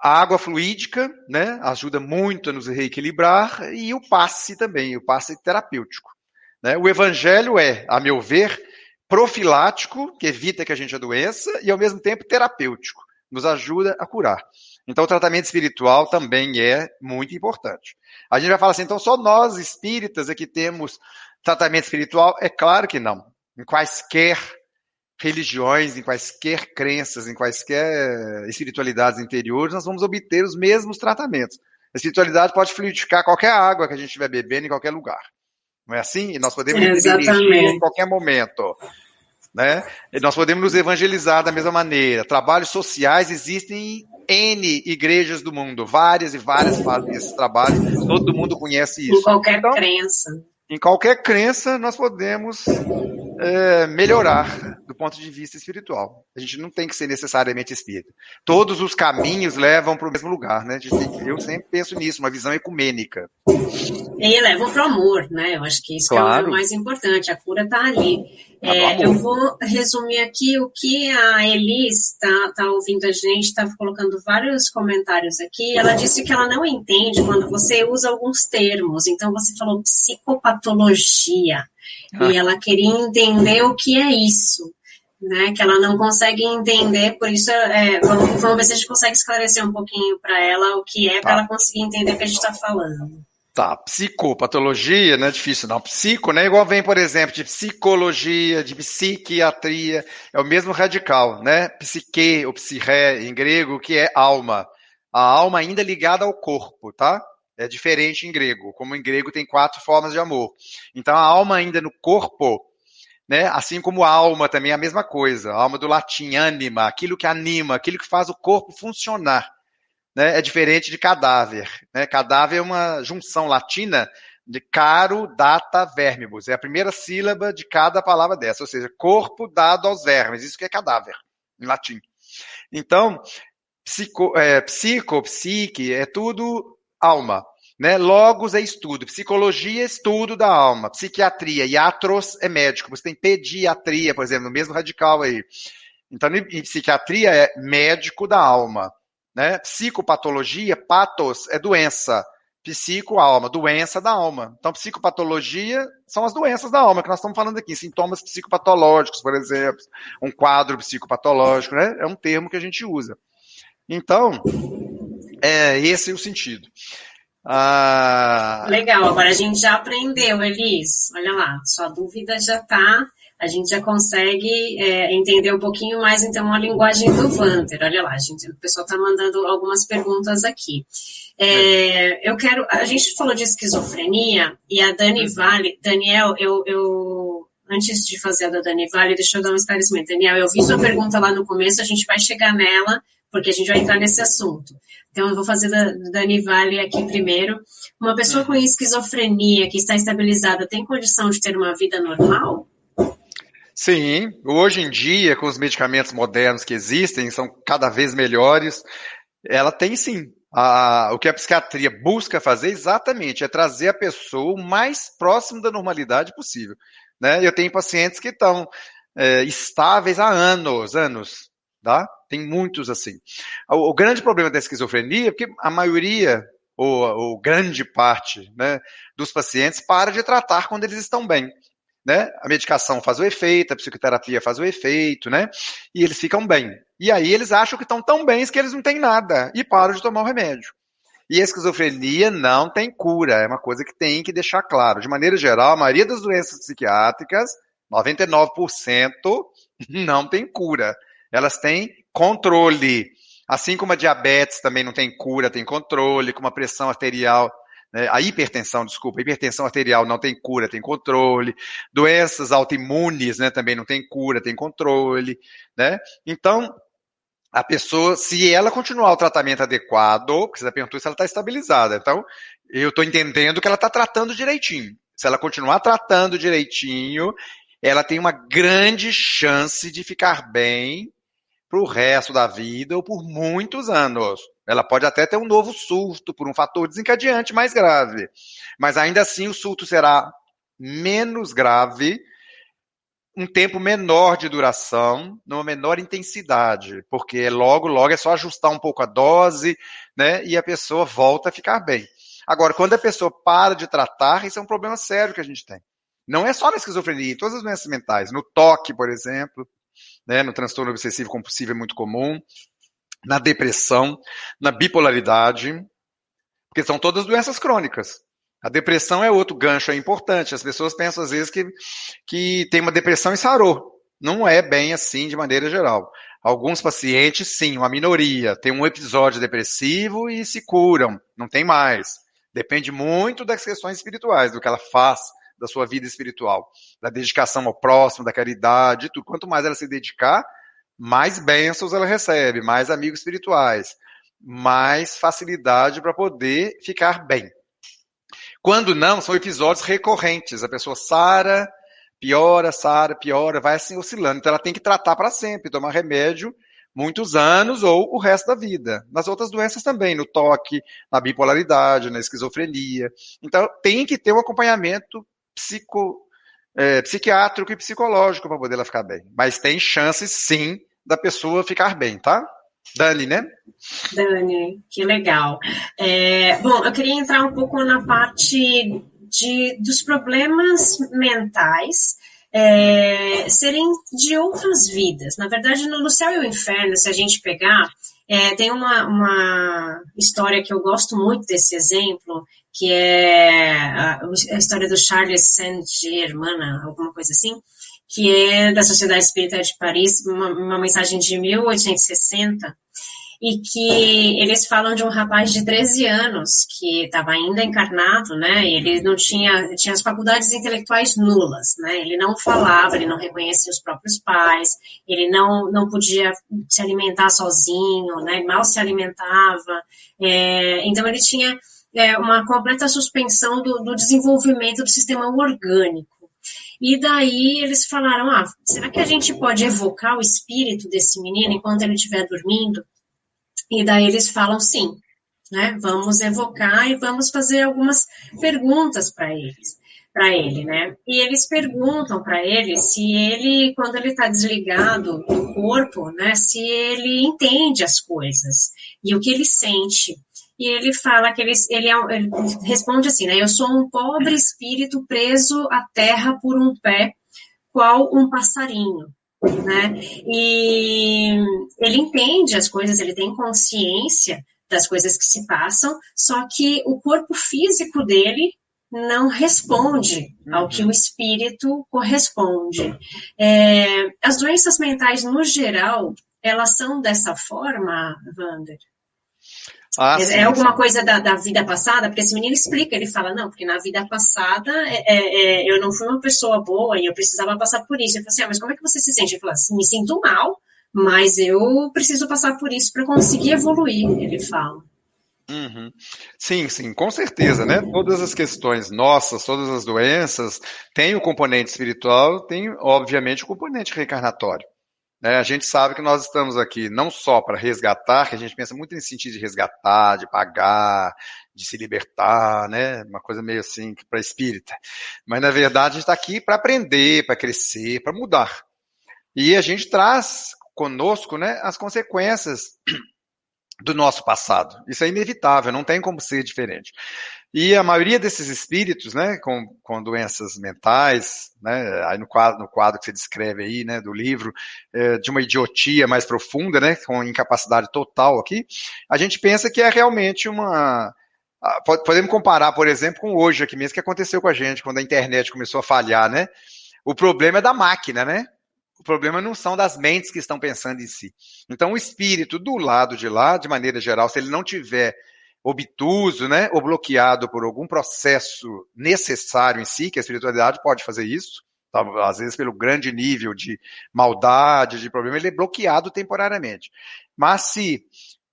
A água fluídica, né, ajuda muito a nos reequilibrar e o passe também, o passe terapêutico. Né? O evangelho é, a meu ver, profilático, que evita que a gente adoeça, e ao mesmo tempo terapêutico, nos ajuda a curar. Então, o tratamento espiritual também é muito importante. A gente vai falar assim, então só nós espíritas é que temos Tratamento espiritual? É claro que não. Em quaisquer religiões, em quaisquer crenças, em quaisquer espiritualidades interiores, nós vamos obter os mesmos tratamentos. A espiritualidade pode fluidificar qualquer água que a gente estiver bebendo em qualquer lugar. Não é assim? E nós podemos dirigir em qualquer momento. Né? E nós podemos nos evangelizar da mesma maneira. Trabalhos sociais existem em N igrejas do mundo. Várias e várias fazem esse trabalho. Todo mundo conhece isso. Em qualquer então, crença em qualquer crença nós podemos é, melhorar do ponto de vista espiritual. A gente não tem que ser necessariamente espírita. Todos os caminhos levam para o mesmo lugar, né? eu sempre penso nisso, uma visão ecumênica. E levam para o amor, né? Eu acho que isso claro. é o mais importante. A cura está ali. Tá é, eu vou resumir aqui o que a Elis está tá ouvindo a gente, está colocando vários comentários aqui. Ela disse que ela não entende quando você usa alguns termos. Então, você falou psicopatologia. Ah. E ela queria entender o que é isso. Né, que ela não consegue entender, por isso é, vamos, vamos ver se a gente consegue esclarecer um pouquinho para ela o que é, para tá. ela conseguir entender o que a gente está falando. Tá, psicopatologia, não é difícil não. Psico, né? Igual vem, por exemplo, de psicologia, de psiquiatria, é o mesmo radical, né? Psique ou psiré em grego, que é alma. A alma ainda ligada ao corpo, tá? É diferente em grego. Como em grego tem quatro formas de amor. Então a alma ainda no corpo, né? Assim como a alma também é a mesma coisa. A alma do latim, anima, aquilo que anima, aquilo que faz o corpo funcionar né, é diferente de cadáver. Né? Cadáver é uma junção latina de caro, data, vermibus. É a primeira sílaba de cada palavra dessa, ou seja, corpo dado aos vermes. Isso que é cadáver, em latim. Então, psico, é, psico psique, é tudo alma. Né? Logos é estudo, psicologia é estudo da alma, psiquiatria, iatros é médico. Você tem pediatria, por exemplo, no mesmo radical aí. Então, em psiquiatria é médico da alma. Né? Psicopatologia, patos é doença. Psico, alma, doença da alma. Então, psicopatologia são as doenças da alma que nós estamos falando aqui, sintomas psicopatológicos, por exemplo, um quadro psicopatológico, né? É um termo que a gente usa. Então, é esse é o sentido. Ah... Legal, agora a gente já aprendeu, Elis. Olha lá, sua dúvida já está a gente já consegue é, entender um pouquinho mais, então, a linguagem do Vanter. Olha lá, gente, o pessoal está mandando algumas perguntas aqui. É, eu quero. A gente falou de esquizofrenia e a Dani Vale. Daniel, eu, eu antes de fazer a da Dani Vale, deixa eu dar um esclarecimento. Daniel, eu vi sua pergunta lá no começo, a gente vai chegar nela, porque a gente vai entrar nesse assunto. Então, eu vou fazer da Dani Vale aqui primeiro. Uma pessoa com esquizofrenia que está estabilizada tem condição de ter uma vida normal? Sim, hoje em dia, com os medicamentos modernos que existem, são cada vez melhores, ela tem sim. A, o que a psiquiatria busca fazer exatamente é trazer a pessoa o mais próximo da normalidade possível. Né? Eu tenho pacientes que estão é, estáveis há anos, anos, tá? Tem muitos assim. O, o grande problema da esquizofrenia é que a maioria, ou, ou grande parte, né, dos pacientes para de tratar quando eles estão bem. Né? A medicação faz o efeito, a psicoterapia faz o efeito, né? E eles ficam bem. E aí eles acham que estão tão bem que eles não têm nada e param de tomar o remédio. E a esquizofrenia não tem cura, é uma coisa que tem que deixar claro. De maneira geral, a maioria das doenças psiquiátricas, 99%, <laughs> não tem cura. Elas têm controle. Assim como a diabetes também não tem cura, tem controle, como a pressão arterial, né, a hipertensão, desculpa, a hipertensão arterial não tem cura, tem controle. Doenças autoimunes, né, também não tem cura, tem controle, né? Então, a pessoa, se ela continuar o tratamento adequado, porque você perguntou se ela está estabilizada, então eu estou entendendo que ela está tratando direitinho. Se ela continuar tratando direitinho, ela tem uma grande chance de ficar bem para o resto da vida ou por muitos anos. Ela pode até ter um novo surto por um fator desencadeante mais grave, mas ainda assim o surto será menos grave um tempo menor de duração, numa menor intensidade, porque logo, logo é só ajustar um pouco a dose, né, e a pessoa volta a ficar bem. Agora, quando a pessoa para de tratar, isso é um problema sério que a gente tem. Não é só na esquizofrenia, em todas as doenças mentais, no toque, por exemplo, né, no transtorno obsessivo compulsivo é muito comum, na depressão, na bipolaridade, porque são todas doenças crônicas. A depressão é outro gancho é importante. As pessoas pensam às vezes que, que tem uma depressão e sarou. Não é bem assim de maneira geral. Alguns pacientes, sim, uma minoria, tem um episódio depressivo e se curam, não tem mais. Depende muito das questões espirituais, do que ela faz da sua vida espiritual, da dedicação ao próximo, da caridade, tudo. Quanto mais ela se dedicar, mais bênçãos ela recebe, mais amigos espirituais, mais facilidade para poder ficar bem. Quando não, são episódios recorrentes. A pessoa sara, piora, sara, piora, vai assim oscilando. Então ela tem que tratar para sempre, tomar remédio muitos anos ou o resto da vida. Nas outras doenças também, no toque, na bipolaridade, na esquizofrenia. Então tem que ter um acompanhamento psico, é, psiquiátrico e psicológico para poder ela ficar bem. Mas tem chances sim da pessoa ficar bem, tá? Dani, né? Dani, que legal. É, bom, eu queria entrar um pouco na parte de, dos problemas mentais é, serem de outras vidas. Na verdade, no, no, Céu e o Inferno, se a gente pegar, é, tem uma, uma história que eu gosto muito desse exemplo, que é a, a história do Charles Saint-Germain, alguma coisa assim, que é da Sociedade Espírita de Paris, uma, uma mensagem de 1860, e que eles falam de um rapaz de 13 anos que estava ainda encarnado, né? Ele não tinha, tinha as faculdades intelectuais nulas, né? Ele não falava, ele não reconhecia os próprios pais, ele não, não podia se alimentar sozinho, né? Mal se alimentava. É, então ele tinha é, uma completa suspensão do, do desenvolvimento do sistema orgânico. E daí eles falaram: ah, será que a gente pode evocar o espírito desse menino enquanto ele estiver dormindo? E daí eles falam sim, né? Vamos evocar e vamos fazer algumas perguntas para eles, para ele, né? E eles perguntam para ele se ele, quando ele está desligado do corpo, né? Se ele entende as coisas e o que ele sente e ele fala que ele, ele, é, ele, responde assim, né? Eu sou um pobre espírito preso à terra por um pé, qual um passarinho, né? E ele entende as coisas, ele tem consciência das coisas que se passam, só que o corpo físico dele não responde ao que o espírito corresponde. É, as doenças mentais, no geral, elas são dessa forma, Wander? Ah, é, sim, é alguma sim. coisa da, da, vida passada? Porque esse menino explica, ele fala, não, porque na vida passada é, é, é eu não fui uma pessoa boa e eu precisava passar por isso. Eu falei assim, ah, mas como é que você se sente? Ele falou assim, me sinto mal, mas eu preciso passar por isso para conseguir evoluir, ele fala. Uhum. Sim, sim, com certeza, né? Todas as questões nossas, todas as doenças, têm o componente espiritual, tem, obviamente, o componente reencarnatório. Né? A gente sabe que nós estamos aqui não só para resgatar, que a gente pensa muito nesse sentido de resgatar, de pagar, de se libertar, né? Uma coisa meio assim para espírita. Mas na verdade a gente está aqui para aprender, para crescer, para mudar. E a gente traz conosco, né, as consequências do nosso passado. Isso é inevitável, não tem como ser diferente. E a maioria desses espíritos, né, com, com doenças mentais, né, aí no quadro, no quadro que você descreve aí, né, do livro, é, de uma idiotia mais profunda, né, com incapacidade total aqui, a gente pensa que é realmente uma, podemos comparar, por exemplo, com hoje aqui mesmo que aconteceu com a gente, quando a internet começou a falhar, né? O problema é da máquina, né? Problema não são das mentes que estão pensando em si. Então, o espírito do lado de lá, de maneira geral, se ele não tiver obtuso, né, ou bloqueado por algum processo necessário em si, que a espiritualidade pode fazer isso, tá? às vezes pelo grande nível de maldade, de problema, ele é bloqueado temporariamente. Mas se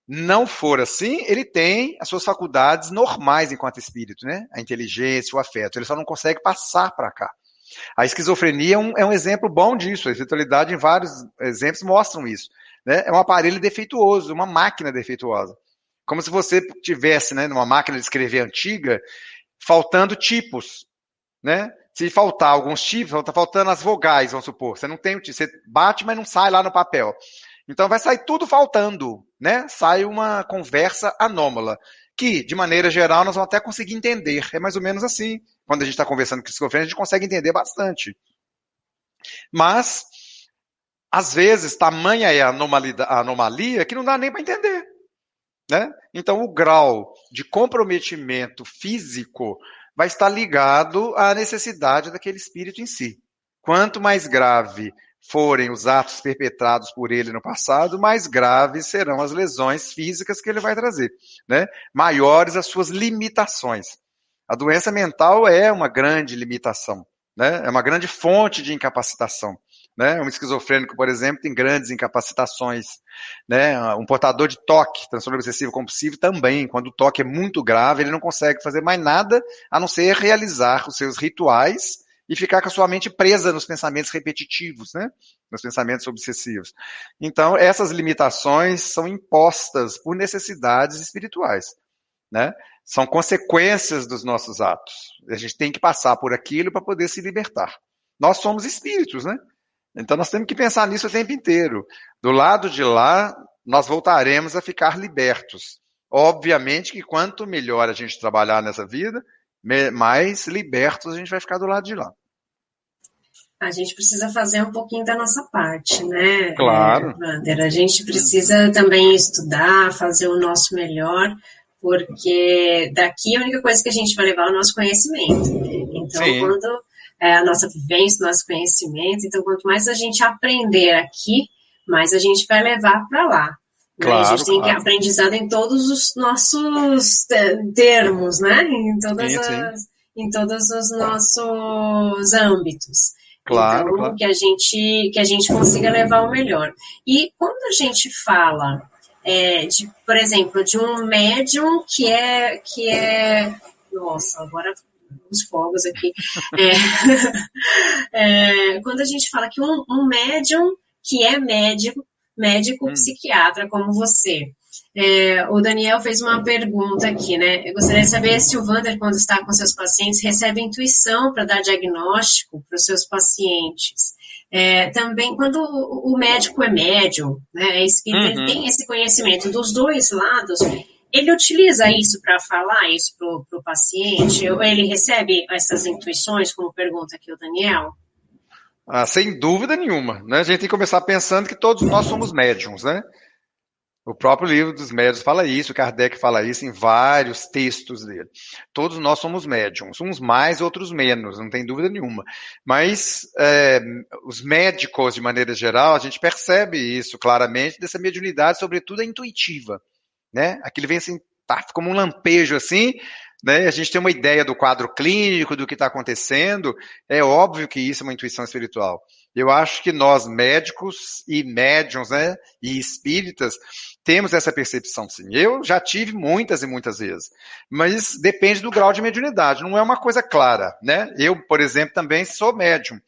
não for assim, ele tem as suas faculdades normais enquanto espírito, né? A inteligência, o afeto. Ele só não consegue passar para cá. A esquizofrenia é um, é um, exemplo bom disso. A espiritualidade, em vários exemplos, mostram isso. Né? É um aparelho defeituoso, uma máquina defeituosa. Como se você tivesse, né, numa máquina de escrever antiga, faltando tipos. Né? Se faltar alguns tipos, está faltando as vogais, vamos supor. Você não tem você bate, mas não sai lá no papel. Então vai sair tudo faltando, né? Sai uma conversa anômala que, de maneira geral, nós vamos até conseguir entender. É mais ou menos assim. Quando a gente está conversando com esquizofrenia, a gente consegue entender bastante. Mas, às vezes, tamanha é a anomalia, a anomalia que não dá nem para entender. Né? Então, o grau de comprometimento físico vai estar ligado à necessidade daquele espírito em si. Quanto mais grave forem os atos perpetrados por ele no passado, mais graves serão as lesões físicas que ele vai trazer, né? Maiores as suas limitações. A doença mental é uma grande limitação, né? É uma grande fonte de incapacitação. Né? Um esquizofrênico, por exemplo, tem grandes incapacitações. Né? Um portador de toque, transtorno obsessivo compulsivo, também, quando o toque é muito grave, ele não consegue fazer mais nada a não ser realizar os seus rituais e ficar com a sua mente presa nos pensamentos repetitivos, né? Nos pensamentos obsessivos. Então, essas limitações são impostas por necessidades espirituais, né? São consequências dos nossos atos. A gente tem que passar por aquilo para poder se libertar. Nós somos espíritos, né? Então nós temos que pensar nisso o tempo inteiro. Do lado de lá, nós voltaremos a ficar libertos. Obviamente que quanto melhor a gente trabalhar nessa vida, mais libertos a gente vai ficar do lado de lá. A gente precisa fazer um pouquinho da nossa parte, né? Claro. Wander? A gente precisa também estudar, fazer o nosso melhor, porque daqui a única coisa que a gente vai levar é o nosso conhecimento. Então, Sim. quando é a nossa vivência, nosso conhecimento, então quanto mais a gente aprender aqui, mais a gente vai levar para lá. Claro, né? A gente tem claro. aprendizado em todos os nossos termos, né? Em todas sim, as, sim. em todos os nossos âmbitos. Claro, então, claro. que a gente que a gente consiga levar o melhor. E quando a gente fala é, de, por exemplo, de um médium que é que é nossa, agora os fogos aqui. É, <laughs> é, quando a gente fala que um, um médium que é médico, médico hum. psiquiatra como você. É, o Daniel fez uma pergunta aqui, né? Eu gostaria de saber se o Wander, quando está com seus pacientes, recebe intuição para dar diagnóstico para os seus pacientes. É, também, quando o médico é médium, né, é espírita, uhum. ele tem esse conhecimento dos dois lados, ele utiliza isso para falar isso para o paciente? Ou ele recebe essas intuições, como pergunta aqui o Daniel? Ah, sem dúvida nenhuma. Né? A gente tem que começar pensando que todos nós somos médiums, né? O próprio livro dos médios fala isso, Kardec fala isso em vários textos dele. Todos nós somos médiums, uns mais, outros menos, não tem dúvida nenhuma. Mas é, os médicos, de maneira geral, a gente percebe isso claramente, dessa mediunidade, sobretudo a intuitiva. Né? Aquilo vem assim, tá como um lampejo assim, né? A gente tem uma ideia do quadro clínico, do que está acontecendo. É óbvio que isso é uma intuição espiritual. Eu acho que nós, médicos e médiums, né, e espíritas, temos essa percepção, sim. Eu já tive muitas e muitas vezes, mas depende do grau de mediunidade, não é uma coisa clara, né? Eu, por exemplo, também sou médium.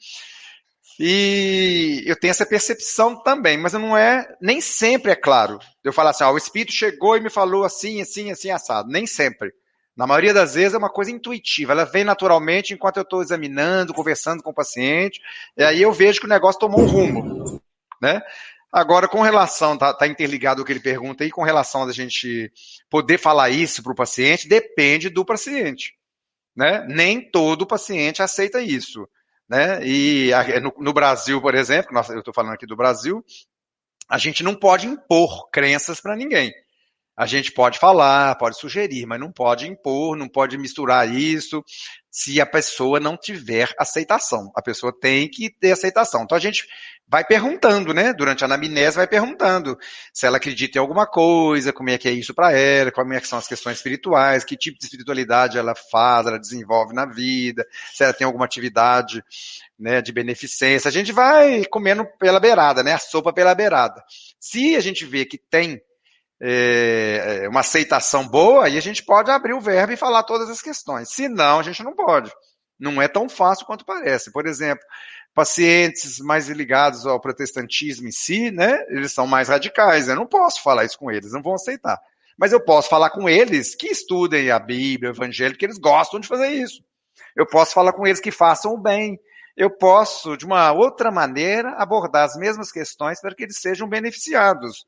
E eu tenho essa percepção também, mas não é, nem sempre é claro. Eu falo assim, ó, o espírito chegou e me falou assim, assim, assim, assado. Nem sempre. Na maioria das vezes é uma coisa intuitiva, ela vem naturalmente enquanto eu estou examinando, conversando com o paciente, e aí eu vejo que o negócio tomou um rumo, né? Agora, com relação, tá, tá interligado o que ele pergunta aí, com relação a gente poder falar isso para o paciente, depende do paciente, né? Nem todo paciente aceita isso, né? E no, no Brasil, por exemplo, eu estou falando aqui do Brasil, a gente não pode impor crenças para ninguém. A gente pode falar, pode sugerir, mas não pode impor, não pode misturar isso se a pessoa não tiver aceitação. A pessoa tem que ter aceitação. Então a gente vai perguntando, né? Durante a anamnese vai perguntando se ela acredita em alguma coisa, como é que é isso para ela, como é que são as questões espirituais, que tipo de espiritualidade ela faz, ela desenvolve na vida, se ela tem alguma atividade né, de beneficência. A gente vai comendo pela beirada, né? A sopa pela beirada. Se a gente vê que tem é, é, uma aceitação boa, aí a gente pode abrir o verbo e falar todas as questões. Se não, a gente não pode. Não é tão fácil quanto parece. Por exemplo, pacientes mais ligados ao protestantismo em si, né? Eles são mais radicais. Eu não posso falar isso com eles, não vão aceitar. Mas eu posso falar com eles que estudem a Bíblia, o Evangelho, porque eles gostam de fazer isso. Eu posso falar com eles que façam o bem. Eu posso, de uma outra maneira, abordar as mesmas questões para que eles sejam beneficiados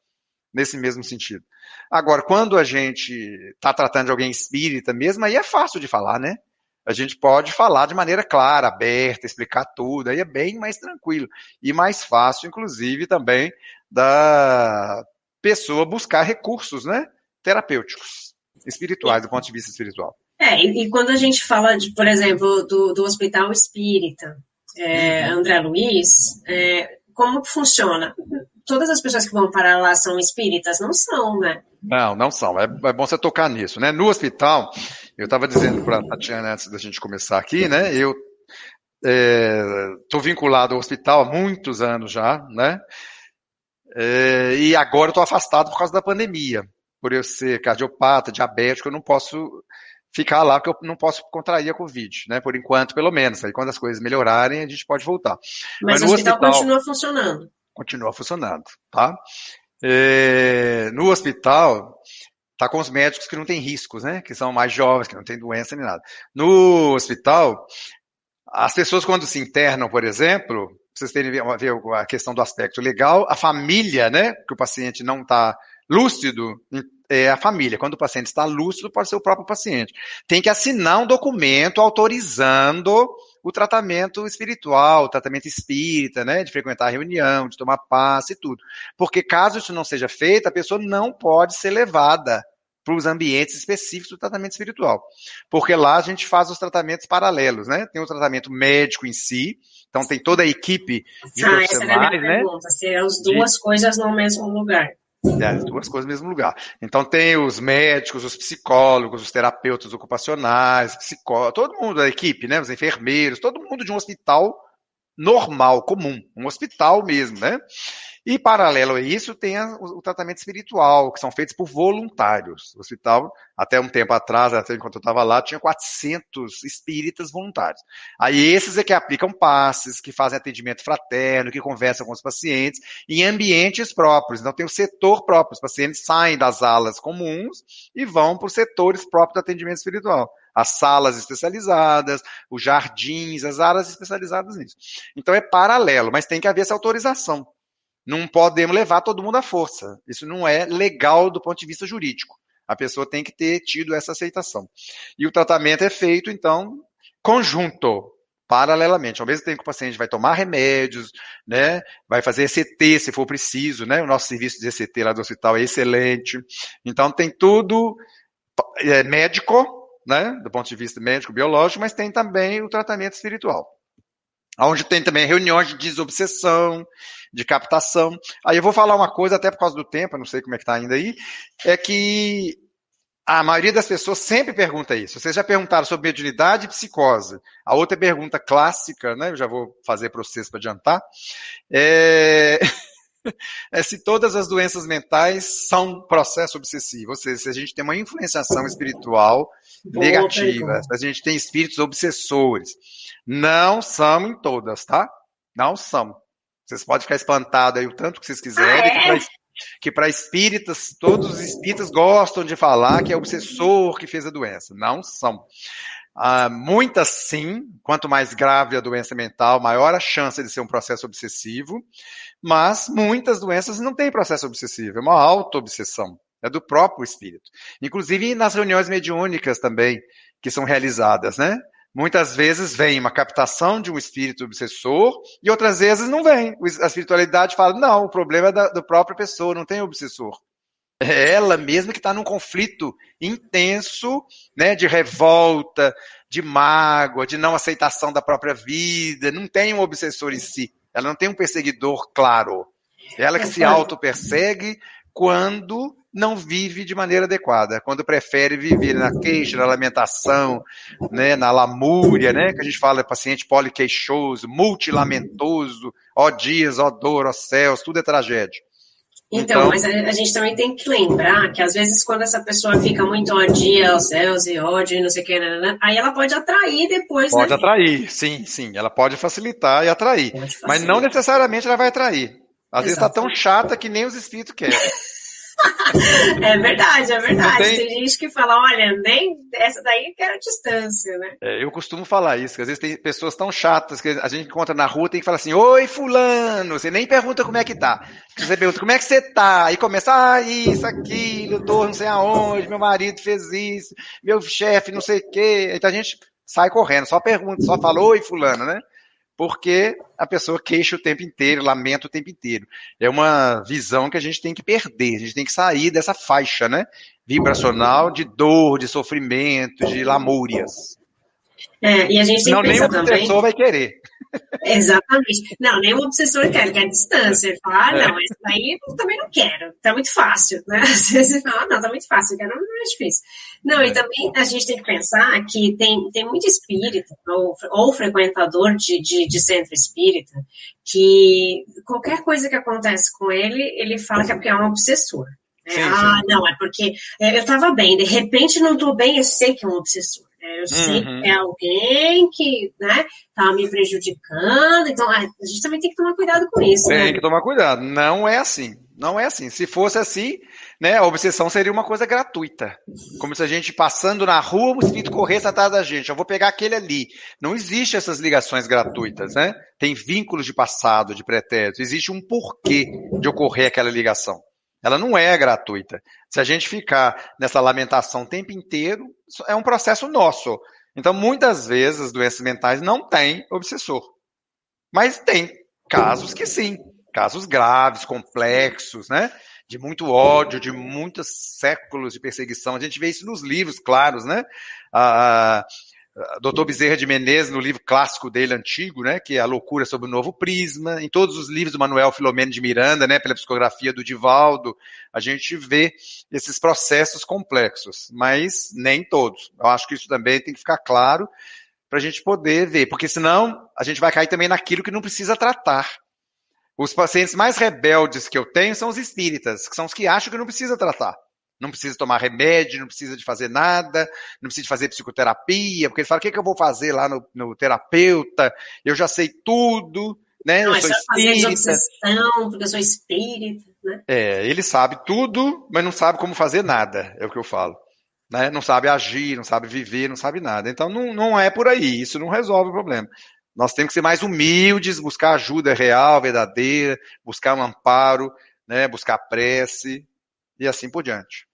nesse mesmo sentido. Agora, quando a gente está tratando de alguém espírita mesmo, aí é fácil de falar, né? A gente pode falar de maneira clara, aberta, explicar tudo, aí é bem mais tranquilo e mais fácil, inclusive, também da pessoa buscar recursos, né? Terapêuticos, espirituais, do ponto de vista espiritual. É, e, e quando a gente fala, de, por exemplo, do, do hospital espírita, é, uhum. André Luiz, é, como funciona? todas as pessoas que vão para lá são espíritas? Não são, né? Não, não são. É, é bom você tocar nisso, né? No hospital, eu estava dizendo para a Tatiana antes da gente começar aqui, né? Eu estou é, vinculado ao hospital há muitos anos já, né? É, e agora estou afastado por causa da pandemia. Por eu ser cardiopata, diabético, eu não posso ficar lá porque eu não posso contrair a Covid, né? Por enquanto, pelo menos. Aí quando as coisas melhorarem, a gente pode voltar. Mas, Mas o hospital, hospital continua funcionando continua funcionando, tá? É, no hospital, tá com os médicos que não têm riscos, né? Que são mais jovens, que não têm doença nem nada. No hospital, as pessoas quando se internam, por exemplo, vocês terem ver a questão do aspecto legal, a família, né? Que o paciente não está lúcido, é a família. Quando o paciente está lúcido, pode ser o próprio paciente. Tem que assinar um documento autorizando o tratamento espiritual, o tratamento espírita, né, de frequentar a reunião, de tomar passe e tudo. Porque caso isso não seja feito, a pessoa não pode ser levada para os ambientes específicos do tratamento espiritual. Porque lá a gente faz os tratamentos paralelos, né? Tem o tratamento médico em si, então tem toda a equipe de ah, profissionais, essa é a minha né? Pergunta, se é as duas de... coisas no mesmo lugar. É, as duas coisas no mesmo lugar. Então tem os médicos, os psicólogos, os terapeutas ocupacionais, psicólogos, todo mundo da equipe, né? Os enfermeiros, todo mundo de um hospital normal, comum, um hospital mesmo, né? E paralelo a isso tem a, o, o, tratamento espiritual, que são feitos por voluntários. O hospital, até um tempo atrás, até enquanto eu estava lá, tinha 400 espíritas voluntários. Aí esses é que aplicam passes, que fazem atendimento fraterno, que conversam com os pacientes em ambientes próprios. Então tem o setor próprio, os pacientes saem das alas comuns e vão para os setores próprios do atendimento espiritual as salas especializadas, os jardins, as áreas especializadas nisso. Então é paralelo, mas tem que haver essa autorização. Não podemos levar todo mundo à força. Isso não é legal do ponto de vista jurídico. A pessoa tem que ter tido essa aceitação. E o tratamento é feito, então, conjunto. paralelamente. Ao mesmo tempo que o paciente vai tomar remédios, né, vai fazer ECT se for preciso, né, o nosso serviço de ECT lá do hospital é excelente. Então tem tudo é, médico, né, do ponto de vista médico, biológico, mas tem também o tratamento espiritual. Onde tem também reuniões de desobsessão, de captação. Aí eu vou falar uma coisa, até por causa do tempo, não sei como é que está ainda aí, é que a maioria das pessoas sempre pergunta isso. Vocês já perguntaram sobre mediunidade e psicose. A outra pergunta clássica, né? Eu já vou fazer para vocês para adiantar. É... <laughs> <laughs> é se todas as doenças mentais são processo obsessivo. Ou seja, se a gente tem uma influenciação espiritual Boa negativa, se a gente tem espíritos obsessores. Não são em todas, tá? Não são. Vocês podem ficar espantados aí o tanto que vocês quiserem. Ah, é? que para espíritas, todos os espíritas gostam de falar que é o obsessor que fez a doença. Não são. Ah, muitas sim, quanto mais grave a doença mental, maior a chance de ser um processo obsessivo, mas muitas doenças não têm processo obsessivo, é uma auto-obsessão, é do próprio espírito. Inclusive nas reuniões mediúnicas também, que são realizadas, né? Muitas vezes vem uma captação de um espírito obsessor e outras vezes não vem. A espiritualidade fala, não, o problema é da, da própria pessoa, não tem obsessor. É ela mesma que está num conflito intenso, né, de revolta, de mágoa, de não aceitação da própria vida, não tem um obsessor em si, ela não tem um perseguidor claro. É ela que se auto-persegue quando não vive de maneira adequada, quando prefere viver na queixa, na lamentação, né, na lamúria, né, que a gente fala paciente poliqueixoso, multilamentoso, ó dias, ó dor, ó céus, tudo é tragédia. Então, então, mas a, a, gente também tem que lembrar que às vezes quando essa pessoa fica muito ó dia aos céus e ódio e não sei o que, né, né, né, aí ela pode atrair depois. Pode né? atrair, sim, sim. Ela pode facilitar e atrair. Facilitar. Mas não necessariamente ela vai atrair. Às Exato. vezes está tão chata que nem os espíritos querem. É verdade, é verdade. Tem... tem... gente que fala, olha, nem essa daí que era distância, né? É, eu costumo falar isso, que às vezes tem pessoas tão chatas que a gente encontra na rua tem que falar assim, oi fulano, você nem pergunta como é que tá. Você pergunta, como é que você tá? Aí começa, ah, isso, aquilo, tô não sei aonde, meu marido fez isso, meu chefe não sei o quê. Então a gente sai correndo, só pergunta, só fala, oi fulano, né? Porque a pessoa queixa o tempo inteiro, lamenta o tempo inteiro. É uma visão que a gente tem que perder, a gente tem que sair dessa faixa, né? Vibracional de dor, de sofrimento, de lamúrias. É, e a gente tem Não, que pensar nem o obsessor vai querer. Exatamente. Não, nem o obsessor quer, ele quer distância. Ele fala, ah, é. não, isso daí eu também não quero, tá muito fácil, né? <laughs> Às vezes você fala, ah, não, tá muito fácil, eu quero, não é difícil. Não, e também a gente tem que pensar que tem, tem muito espírita, ou, ou frequentador de, de, de centro espírita, que qualquer coisa que acontece com ele, ele fala que é porque é um obsessor. É, sim, ah, sim. não, é porque é, eu estava bem, de repente não estou bem, eu sei que é um obsessor. Né? Eu sei uhum. que é alguém que né, tá me prejudicando, então a gente também tem que tomar cuidado com isso. Tem né? que tomar cuidado. Não é assim. Não é assim. Se fosse assim, né, a obsessão seria uma coisa gratuita. Como se a gente passando na rua, o espírito corresse atrás da gente. Eu vou pegar aquele ali. Não existe essas ligações gratuitas, né? Tem vínculos de passado, de pretérito. Existe um porquê de ocorrer aquela ligação. Ela não é gratuita. Se a gente ficar nessa lamentação o tempo inteiro, é um processo nosso. Então, muitas vezes, as doenças mentais não têm obsessor. Mas tem casos que sim. Casos graves, complexos, né? De muito ódio, de muitos séculos de perseguição. A gente vê isso nos livros claros, né? Ah, Doutor Bezerra de Menezes, no livro clássico dele, antigo, né, que é A Loucura sobre o Novo Prisma, em todos os livros do Manuel Filomeno de Miranda, né, pela psicografia do Divaldo, a gente vê esses processos complexos, mas nem todos. Eu acho que isso também tem que ficar claro para a gente poder ver, porque senão a gente vai cair também naquilo que não precisa tratar. Os pacientes mais rebeldes que eu tenho são os espíritas, que são os que acham que não precisa tratar. Não precisa tomar remédio, não precisa de fazer nada, não precisa de fazer psicoterapia, porque ele fala, o que, que eu vou fazer lá no, no terapeuta? Eu já sei tudo, né? Não, eu sou espírita. obsessão, porque eu sou espírita, né? É, ele sabe tudo, mas não sabe como fazer nada, é o que eu falo. Né? Não sabe agir, não sabe viver, não sabe nada. Então não, não é por aí, isso não resolve o problema. Nós temos que ser mais humildes, buscar ajuda real, verdadeira, buscar um amparo, né? buscar prece e assim por diante.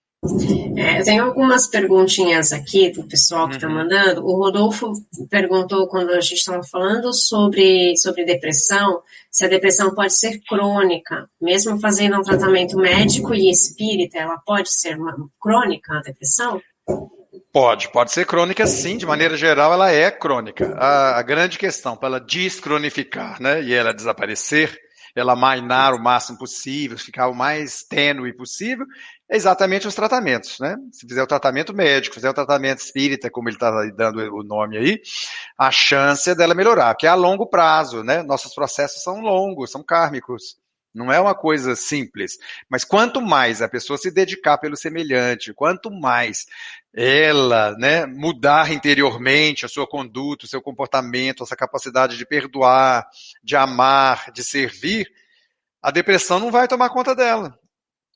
É, tem algumas perguntinhas aqui do pessoal que está uhum. mandando. O Rodolfo perguntou quando a gente estava falando sobre, sobre depressão, se a depressão pode ser crônica, mesmo fazendo um tratamento médico e espírita, ela pode ser uma, crônica a depressão? Pode, pode ser crônica sim, de maneira geral ela é crônica. A, a grande questão para ela descronificar né, e ela desaparecer, ela mainar o máximo possível, ficar o mais tênue possível, exatamente os tratamentos, né? Se fizer o tratamento médico, fizer o tratamento espírita, como ele está dando o nome aí, a chance é dela melhorar, que é a longo prazo, né? Nossos processos são longos, são kármicos. Não é uma coisa simples. Mas quanto mais a pessoa se dedicar pelo semelhante, quanto mais ela né, mudar interiormente a sua conduta, o seu comportamento, a sua capacidade de perdoar, de amar, de servir, a depressão não vai tomar conta dela.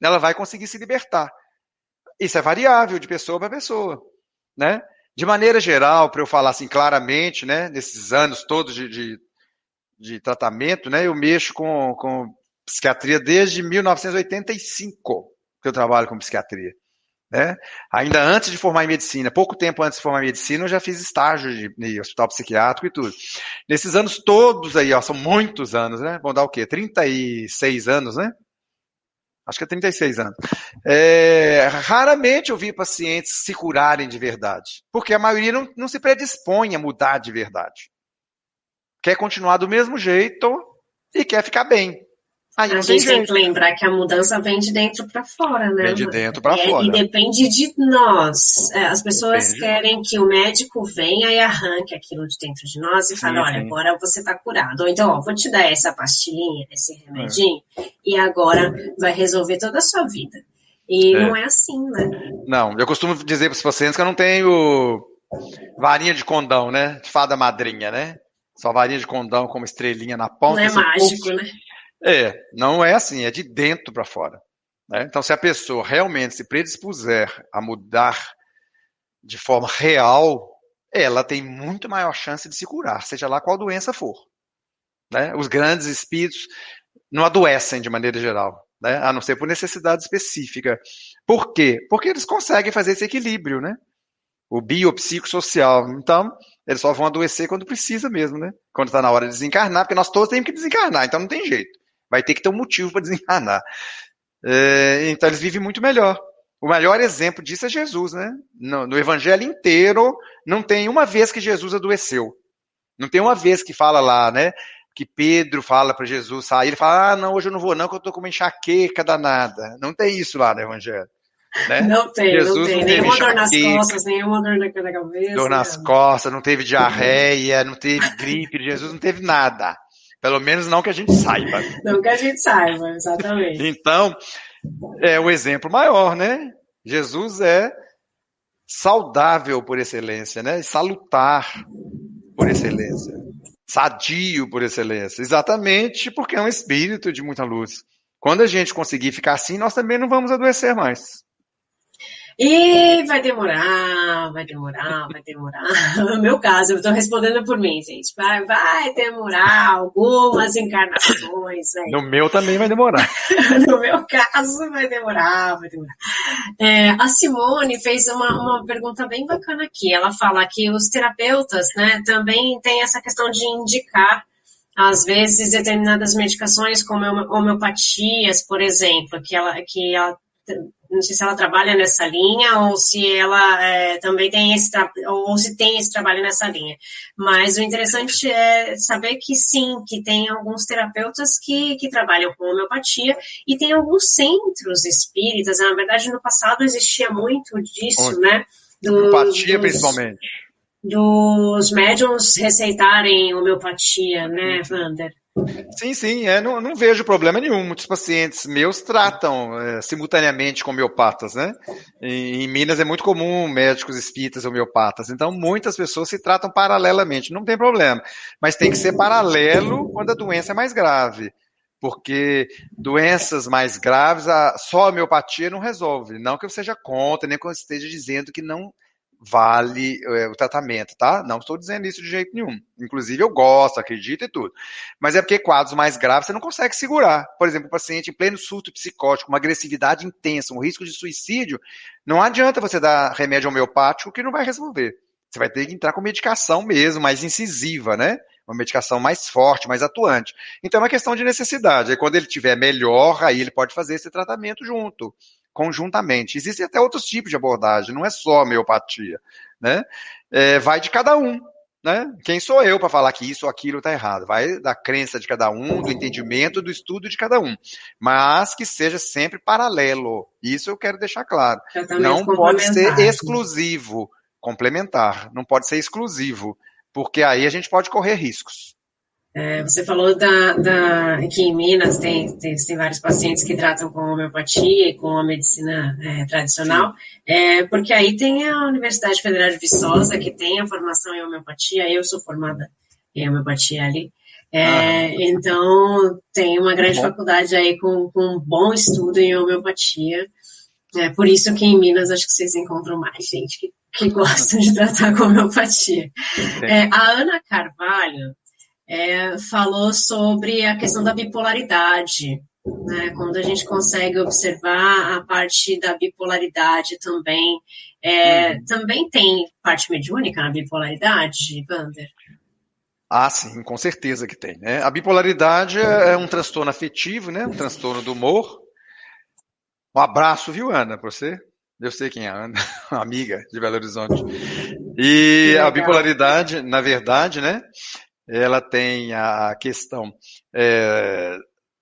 Ela vai conseguir se libertar. Isso é variável de pessoa para pessoa. Né? De maneira geral, para eu falar assim claramente, né, nesses anos todos de, de, de tratamento, né, eu mexo com, com psiquiatria desde 1985 que eu trabalho com psiquiatria. Né? Ainda antes de formar em medicina, pouco tempo antes de formar em medicina, eu já fiz estágio de, de hospital psiquiátrico e tudo. Nesses anos todos aí, ó, são muitos anos, né? Vão dar o quê? 36 anos, né? Acho que é 36 anos. É, raramente eu vi pacientes se curarem de verdade, porque a maioria não, não se predispõe a mudar de verdade. Quer continuar do mesmo jeito e quer ficar bem. Aí a gente tem que lembrar que a mudança vem de dentro para fora, né? Vem de dentro para é, fora. E depende de nós. É, as pessoas depende. querem que o médico venha e arranque aquilo de dentro de nós e fale, olha, agora você está curado. Ou então, ó, vou te dar essa pastilhinha, esse remedinho, é. e agora vai resolver toda a sua vida. E é. não é assim, né? Não, eu costumo dizer para os pacientes que eu não tenho varinha de condão, né? De fada madrinha, né? Só varinha de condão como estrelinha na ponta. Não é mágico, né? É, não é assim, é de dentro para fora. Né? Então, se a pessoa realmente se predispuser a mudar de forma real, ela tem muito maior chance de se curar, seja lá qual doença for. Né? Os grandes espíritos não adoecem de maneira geral, né? a não ser por necessidade específica. Por quê? Porque eles conseguem fazer esse equilíbrio, né? O biopsicossocial. Então, eles só vão adoecer quando precisa mesmo, né? Quando está na hora de desencarnar, porque nós todos temos que desencarnar, então não tem jeito. Vai ter que ter um motivo para <laughs> desencarnar. É, então eles vivem muito melhor. O melhor exemplo disso é Jesus, né? No, no, evangelho inteiro, não tem uma vez que Jesus adoeceu. Não tem uma vez que fala lá, né? Que Pedro fala para Jesus sair, ele fala: Ah, não, hoje eu não vou, não, que eu estou com uma enxaqueca danada. Não tem isso lá no evangelho. Né? Não tem, Jesus não tem. Não nenhuma dor nas costas, nenhuma dor na cabeça. Dor nas costas, não teve diarreia, não teve gripe, Jesus não teve nada. Pelo menos não que a gente saiba. Não que a gente saiba, exatamente. Então, é o exemplo maior, né? Jesus é saudável por excelência, né? Salutar por excelência. Sadio por excelência. Exatamente porque é um espírito de muita luz. Quando a gente conseguir ficar assim, nós também não vamos adoecer mais. E vai demorar, vai demorar, vai demorar. <laughs> No meu caso, eu estou respondendo por mim, gente. Vai, vai demorar algumas encarnações. Aí. No meu também vai demorar. <laughs> no meu caso, vai demorar, vai demorar. É, a Simone fez uma, uma pergunta bem bacana aqui. Ela fala que os terapeutas né, também têm essa questão de indicar às vezes determinadas medicações como homeopatias, por exemplo, que ela, que ela não sei se ela trabalha nessa linha ou se ela é, também tem esse ou se tem esse trabalho nessa linha. Mas o interessante é saber que sim, que tem alguns terapeutas que, que trabalham com homeopatia e tem alguns centros espíritas. Na verdade, no passado existia muito disso, Onde? né? Do, homeopatia, dos, principalmente. Dos médiums receitarem homeopatia, né, Wander? Sim, sim, é, não, não, vejo problema nenhum. Muitos pacientes meus tratam é, simultaneamente com homeopatas, né? Em, em, Minas é muito comum médicos espíritas homeopatas, então muitas pessoas se tratam paralelamente, não tem problema. Mas tem que ser paralelo quando a doença é mais grave, porque doenças mais graves, a, só a homeopatia não resolve. Não que eu seja contra, nem que eu esteja dizendo que não vale é, o tratamento, tá? Não estou dizendo isso de jeito nenhum. Inclusive, eu gosto, acredito e tudo. Mas é porque quadros mais graves você não consegue segurar. Por exemplo, um paciente em pleno surto psicótico, uma agressividade intensa, um risco de suicídio, não adianta você dar remédio homeopático que não vai resolver. Você vai ter que entrar com medicação mesmo, mais incisiva, né? Uma medicação mais forte, mais atuante. Então é uma questão de necessidade. Aí quando ele tiver melhor, aí ele pode fazer esse tratamento junto conjuntamente. Existem até outros tipos de abordagem, não é só homeopatia, né? É, vai de cada um, né? Quem sou eu para falar que isso ou aquilo está errado? Vai da crença de cada um, do entendimento, do estudo de cada um, mas que seja sempre paralelo. Isso eu quero deixar claro. Não pode ser exclusivo, complementar. Não pode ser exclusivo, porque aí a gente pode correr riscos. É, você falou da, da, que em Minas tem, tem, tem, vários pacientes que tratam com homeopatia e com a medicina é, tradicional, é, porque aí tem a Universidade Federal de Viçosa, que tem a formação em homeopatia, eu sou formada em homeopatia ali, é, ah. então tem uma grande faculdade aí com, com um bom estudo em homeopatia, é por isso que em Minas acho que vocês encontram mais gente que, que gosta de tratar com homeopatia. É, a Ana Carvalho, é, falou sobre a questão da bipolaridade. Né, quando a gente consegue observar a parte da bipolaridade também, é, uhum. também tem parte mediúnica na bipolaridade, Wander? Ah, sim, com certeza que tem. Né? A bipolaridade é um transtorno afetivo, né? um transtorno do humor. Um abraço, viu, Ana, para você? Eu sei quem é a Ana, <laughs> amiga de Belo Horizonte. E a bipolaridade, na verdade, né, ela tem a questão é,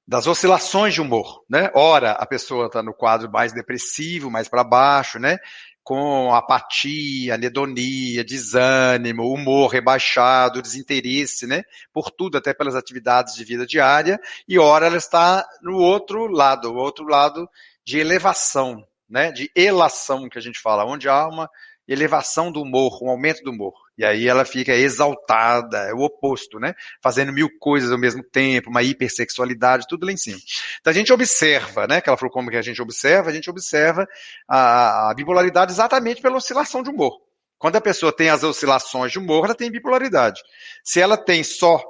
das oscilações de humor, né? Ora, a pessoa está no quadro mais depressivo, mais para baixo, né? Com apatia, anedonia, desânimo, humor rebaixado, desinteresse, né? Por tudo, até pelas atividades de vida diária. E ora, ela está no outro lado, o outro lado de elevação, né? De elação, que a gente fala, onde há uma elevação do humor, um aumento do humor. E aí ela fica exaltada, é o oposto, né? Fazendo mil coisas ao mesmo tempo, uma hipersexualidade, tudo lá em cima. Então a gente observa, né? Que ela falou como que a gente observa, a gente observa a, a bipolaridade exatamente pela oscilação de humor. Quando a pessoa tem as oscilações de humor, ela tem bipolaridade. Se ela tem só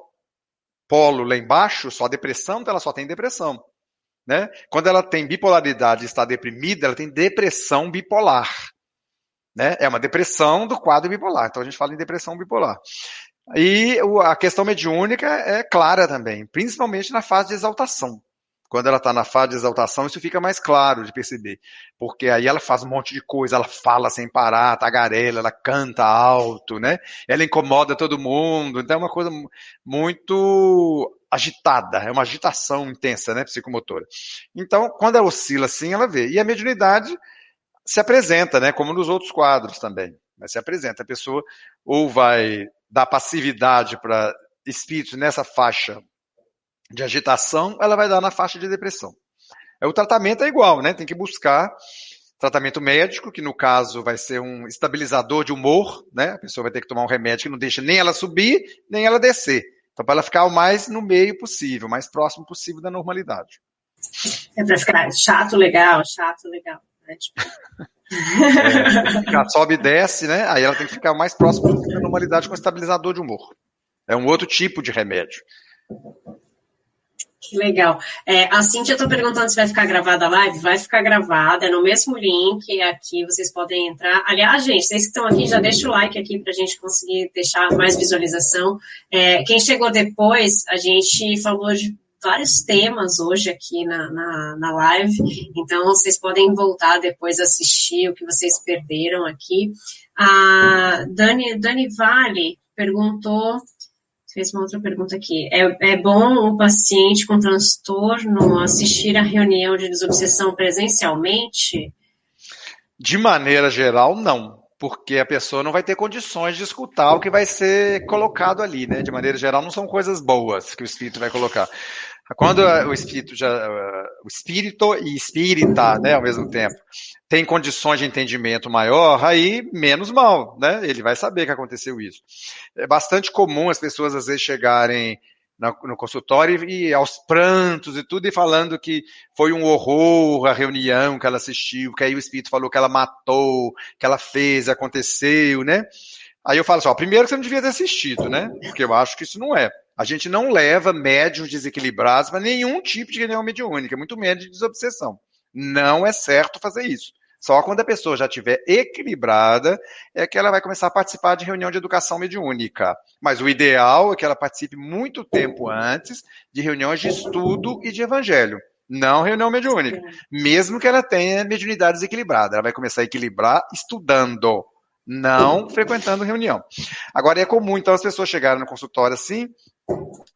polo lá embaixo, só depressão, então ela só tem depressão. Né? Quando ela tem bipolaridade e está deprimida, ela tem depressão bipolar. Né? É uma depressão do quadro bipolar. Então a gente fala em depressão bipolar. E a questão mediúnica é clara também, principalmente na fase de exaltação. Quando ela está na fase de exaltação, isso fica mais claro de perceber. Porque aí ela faz um monte de coisa, ela fala sem parar, tagarela, ela canta alto, né? Ela incomoda todo mundo. Então é uma coisa muito agitada, é uma agitação intensa, né, psicomotora. Então, quando ela oscila assim, ela vê. E a mediunidade se apresenta, né? Como nos outros quadros também. Mas se apresenta. A pessoa ou vai dar passividade para espíritos nessa faixa de agitação, ela vai dar na faixa de depressão. É, o tratamento é igual, né? Tem que buscar tratamento médico, que no caso vai ser um estabilizador de humor, né? A pessoa vai ter que tomar um remédio que não deixa nem ela subir, nem ela descer. Então, para ela ficar o mais no meio possível, o mais próximo possível da normalidade. É para ficar chato, legal, chato, legal. Né? Tipo... é, sobe e desce, né? Aí ela tem que ficar mais próximo da normalidade com estabilizador de humor. É um outro tipo de remédio. Que legal. É, a Cintia está perguntando se vai ficar gravada a live. Vai ficar gravada, é no mesmo link aqui, vocês podem entrar. Aliás, gente, vocês que estão aqui, já deixa o like aqui para a gente conseguir deixar mais visualização. É, quem chegou depois, a gente falou de vários temas hoje aqui na, na, na, live, então vocês podem voltar depois assistir o que vocês perderam aqui. A Dani, Dani Vale perguntou, fez uma outra pergunta aqui, é, é bom o paciente com transtorno assistir a reunião de desobsessão presencialmente? De maneira geral, não porque a pessoa não vai ter condições de escutar o que vai ser colocado ali, né? De maneira geral, não são coisas boas que o espírito vai colocar. Quando o espírito já, o espírito e espírita, né, ao mesmo tempo, tem condições de entendimento maior, aí menos mal, né? Ele vai saber que aconteceu isso. É bastante comum as pessoas às vezes chegarem no consultório e aos prantos e tudo, e falando que foi um horror a reunião que ela assistiu, que aí o espírito falou que ela matou, que ela fez, aconteceu, né? Aí eu falo assim, ó, primeiro você não devia ter assistido, né? Porque eu acho que isso não é. A gente não leva médios desequilibrados para nenhum tipo de reunião mediúnica, muito menos de desobsessão. Não é certo fazer isso. Só quando a pessoa já estiver equilibrada é que ela vai começar a participar de reunião de educação mediúnica. Mas o ideal é que ela participe muito tempo antes de reuniões de estudo e de evangelho. Não reunião mediúnica. Mesmo que ela tenha mediunidade desequilibrada. Ela vai começar a equilibrar estudando, não frequentando reunião. Agora é comum, então, as pessoas chegarem no consultório assim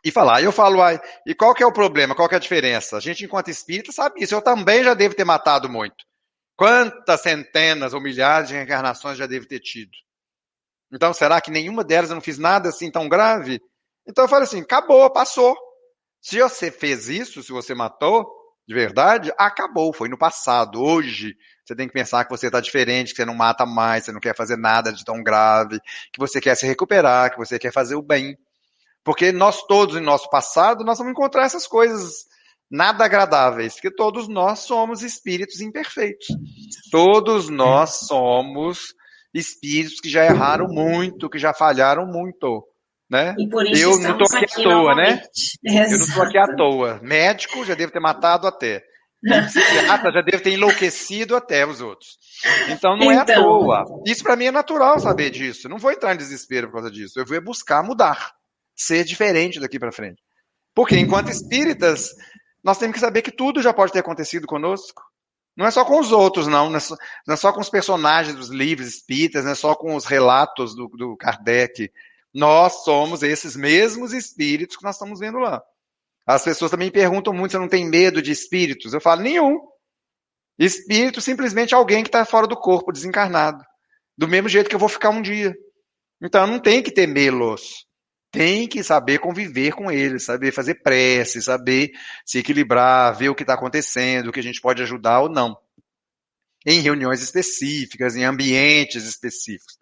e falar. Eu falo, ai, e qual que é o problema? Qual que é a diferença? A gente, enquanto espírita, sabe isso. Eu também já devo ter matado muito. Quantas centenas ou milhares de reencarnações já deve ter tido? Então, será que nenhuma delas eu não fiz nada assim tão grave? Então eu falo assim, acabou, passou. Se você fez isso, se você matou, de verdade, acabou, foi no passado. Hoje, você tem que pensar que você está diferente, que você não mata mais, você não quer fazer nada de tão grave, que você quer se recuperar, que você quer fazer o bem. Porque nós todos, em nosso passado, nós vamos encontrar essas coisas nada agradáveis, porque todos nós somos espíritos imperfeitos. Todos nós somos espíritos que já erraram muito, que já falharam muito. Né? eu não estou aqui, aqui, à toa, né? Exato. Eu não estou aqui à toa. Médico já deve ter matado até. Psiquiatra já deve ter enlouquecido até os outros. Então não então... é à então. toa. Isso para mim é natural saber disso. Eu não vou entrar em desespero por causa disso. Eu vou buscar mudar, ser diferente daqui para frente. Porque enquanto espíritas, nós temos que saber que tudo já pode ter acontecido conosco. Não é só com os outros, não. Não é só, não é só com os personagens dos livros espíritas, não é só com os relatos do, do Kardec. Nós somos esses mesmos espíritos que nós estamos vendo lá. As pessoas também perguntam muito se não tenho medo de espíritos. Eu falo, nenhum. Espírito simplesmente alguém que está fora do corpo, desencarnado. Do mesmo jeito que eu vou ficar um dia. Então não tem que temê-los tem que saber conviver com eles, saber fazer prece, saber se equilibrar, ver o que está acontecendo, o que a gente pode ajudar ou não. Em reuniões específicas, em ambientes específicos.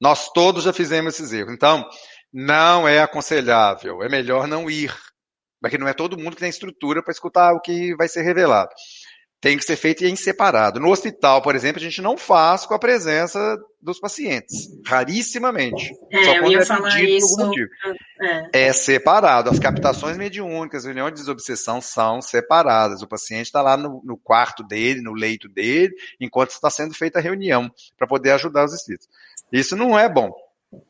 Nós todos já fizemos esses erros. Então, não é aconselhável, é melhor não ir. Porque não é todo mundo que tem estrutura para escutar o que vai ser revelado tem que ser feito em separado. No hospital, por exemplo, a gente não faz com a presença dos pacientes, rarissimamente. É, só ia é falar isso. É. é. separado. As captações mediúnicas, reuniões de desobsessão são separadas. O paciente está lá no, no, quarto dele, no leito dele, enquanto está sendo feita a reunião, para poder ajudar os espíritos. Isso não é bom.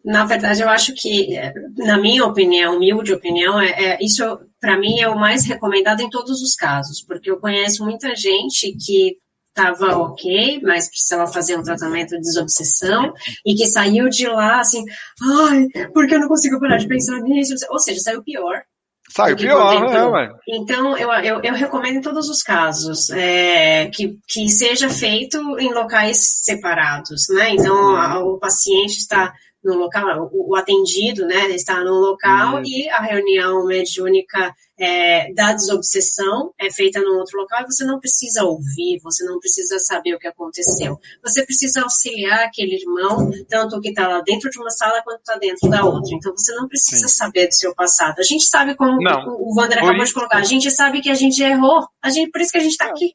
Na verdade, eu acho que, na minha opinião, humilde opinião, é, é isso para mim é o mais recomendado em todos os casos, porque eu conheço muita gente que estava ok, mas precisava fazer um tratamento de desobsessão e que saiu de lá assim, ai, porque eu não consigo parar de pensar nisso? Ou seja, saiu pior. Saiu pior, é, ué. Então, eu, eu, eu, recomendo em todos os casos é, que, que seja feito em locais separados, né? Então, a, o paciente está no local, o, o atendido, né, está no local uhum. e a reunião mediúnica é, da desobsessão é feita num outro local e você não precisa ouvir, você não precisa saber o que aconteceu. Você precisa auxiliar aquele irmão, tanto o que está lá dentro de uma sala quanto está dentro da outra. Então você não precisa Sim. saber do seu passado. A gente sabe como não. o Wander acabou de colocar, a gente sabe que a gente errou, a gente, por isso que a gente está aqui.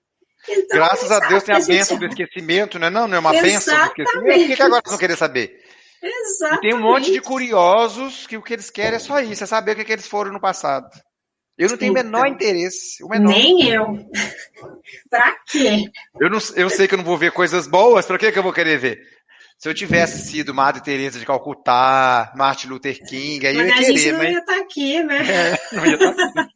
Então, Graças a Deus tem a, a benção do esquecimento, não é não? Não é uma benção do esquecimento? Por que agora vocês não querem saber? Exatamente. E tem um monte de curiosos que o que eles querem é só isso, é saber o que, é que eles foram no passado. Eu não tenho o menor então, interesse. O menor. Nem eu. <laughs> pra quê? Eu, não, eu sei que eu não vou ver coisas boas, pra que, que eu vou querer ver? Se eu tivesse sido Madre Teresa de Calcutá, Martin Luther King, aí mas eu ia querer. A gente não mas... ia estar tá aqui, né? É, não ia estar tá aqui. <laughs>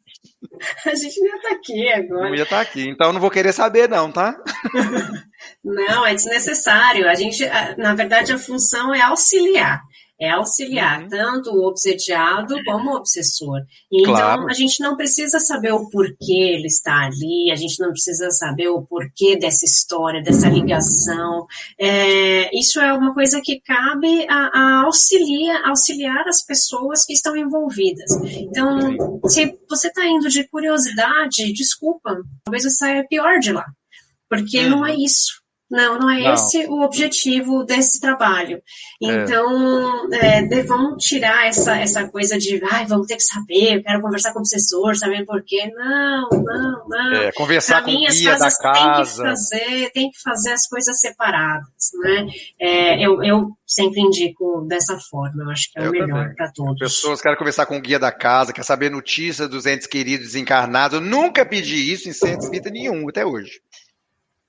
A gente não ia estar tá aqui agora. Não ia estar aqui, então eu não vou querer saber não, tá? <laughs> Não, é desnecessário. A gente, na verdade, a função é auxiliar é auxiliar uhum. tanto o obsediado como o obsessor. Então, claro. a gente não precisa saber o porquê ele está ali, a gente não precisa saber o porquê dessa história, dessa ligação. É, isso é uma coisa que cabe a, a auxiliar, auxiliar as pessoas que estão envolvidas. Então, se você está indo de curiosidade, desculpa, talvez você saia pior de lá, porque uhum. não é isso. Não, não é não. esse o objetivo desse trabalho. É. Então, é. É, vamos tirar essa, essa coisa de, ai, vamos ter que saber, eu quero conversar com o professor, saber por quê. Não, não, não. É, conversar pra com mim, o guia da casa. Tem que, fazer, tem que fazer as coisas separadas, né? É, eu, eu sempre indico dessa forma, eu acho que é eu o melhor para todos. Pessoas querem conversar com o guia da casa, quer saber notícias dos entes queridos desencarnados. Eu nunca pedi isso em centro espírita nenhum até hoje.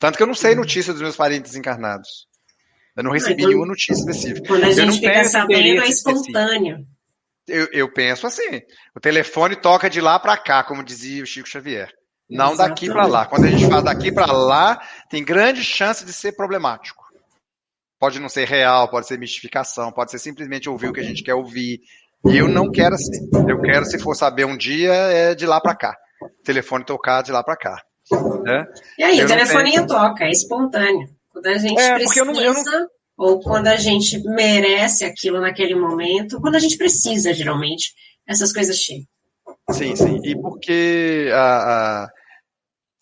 Tanto que eu não sei notícia dos meus parentes encarnados. Eu não recebi nenhuma notícia específica. Quando a gente fica sabendo, é espontâneo. Eu, eu, penso assim: o telefone toca de lá para cá, como dizia o Chico Xavier. Não Exatamente. daqui para lá. Quando a gente fala daqui para lá, tem grande chance de ser problemático. Pode não ser real, pode ser mistificação, pode ser simplesmente ouvir o que a gente quer ouvir. E eu não quero assim. Eu quero, se for saber um dia, é de lá para cá. telefone tocar de lá para cá. Né? E aí, eu o telefoninho toca, é espontâneo. Quando a gente é, precisa, eu não, eu não... ou quando a gente merece aquilo naquele momento, quando a gente precisa, geralmente, essas coisas chegam. Sim, sim. E porque a, a,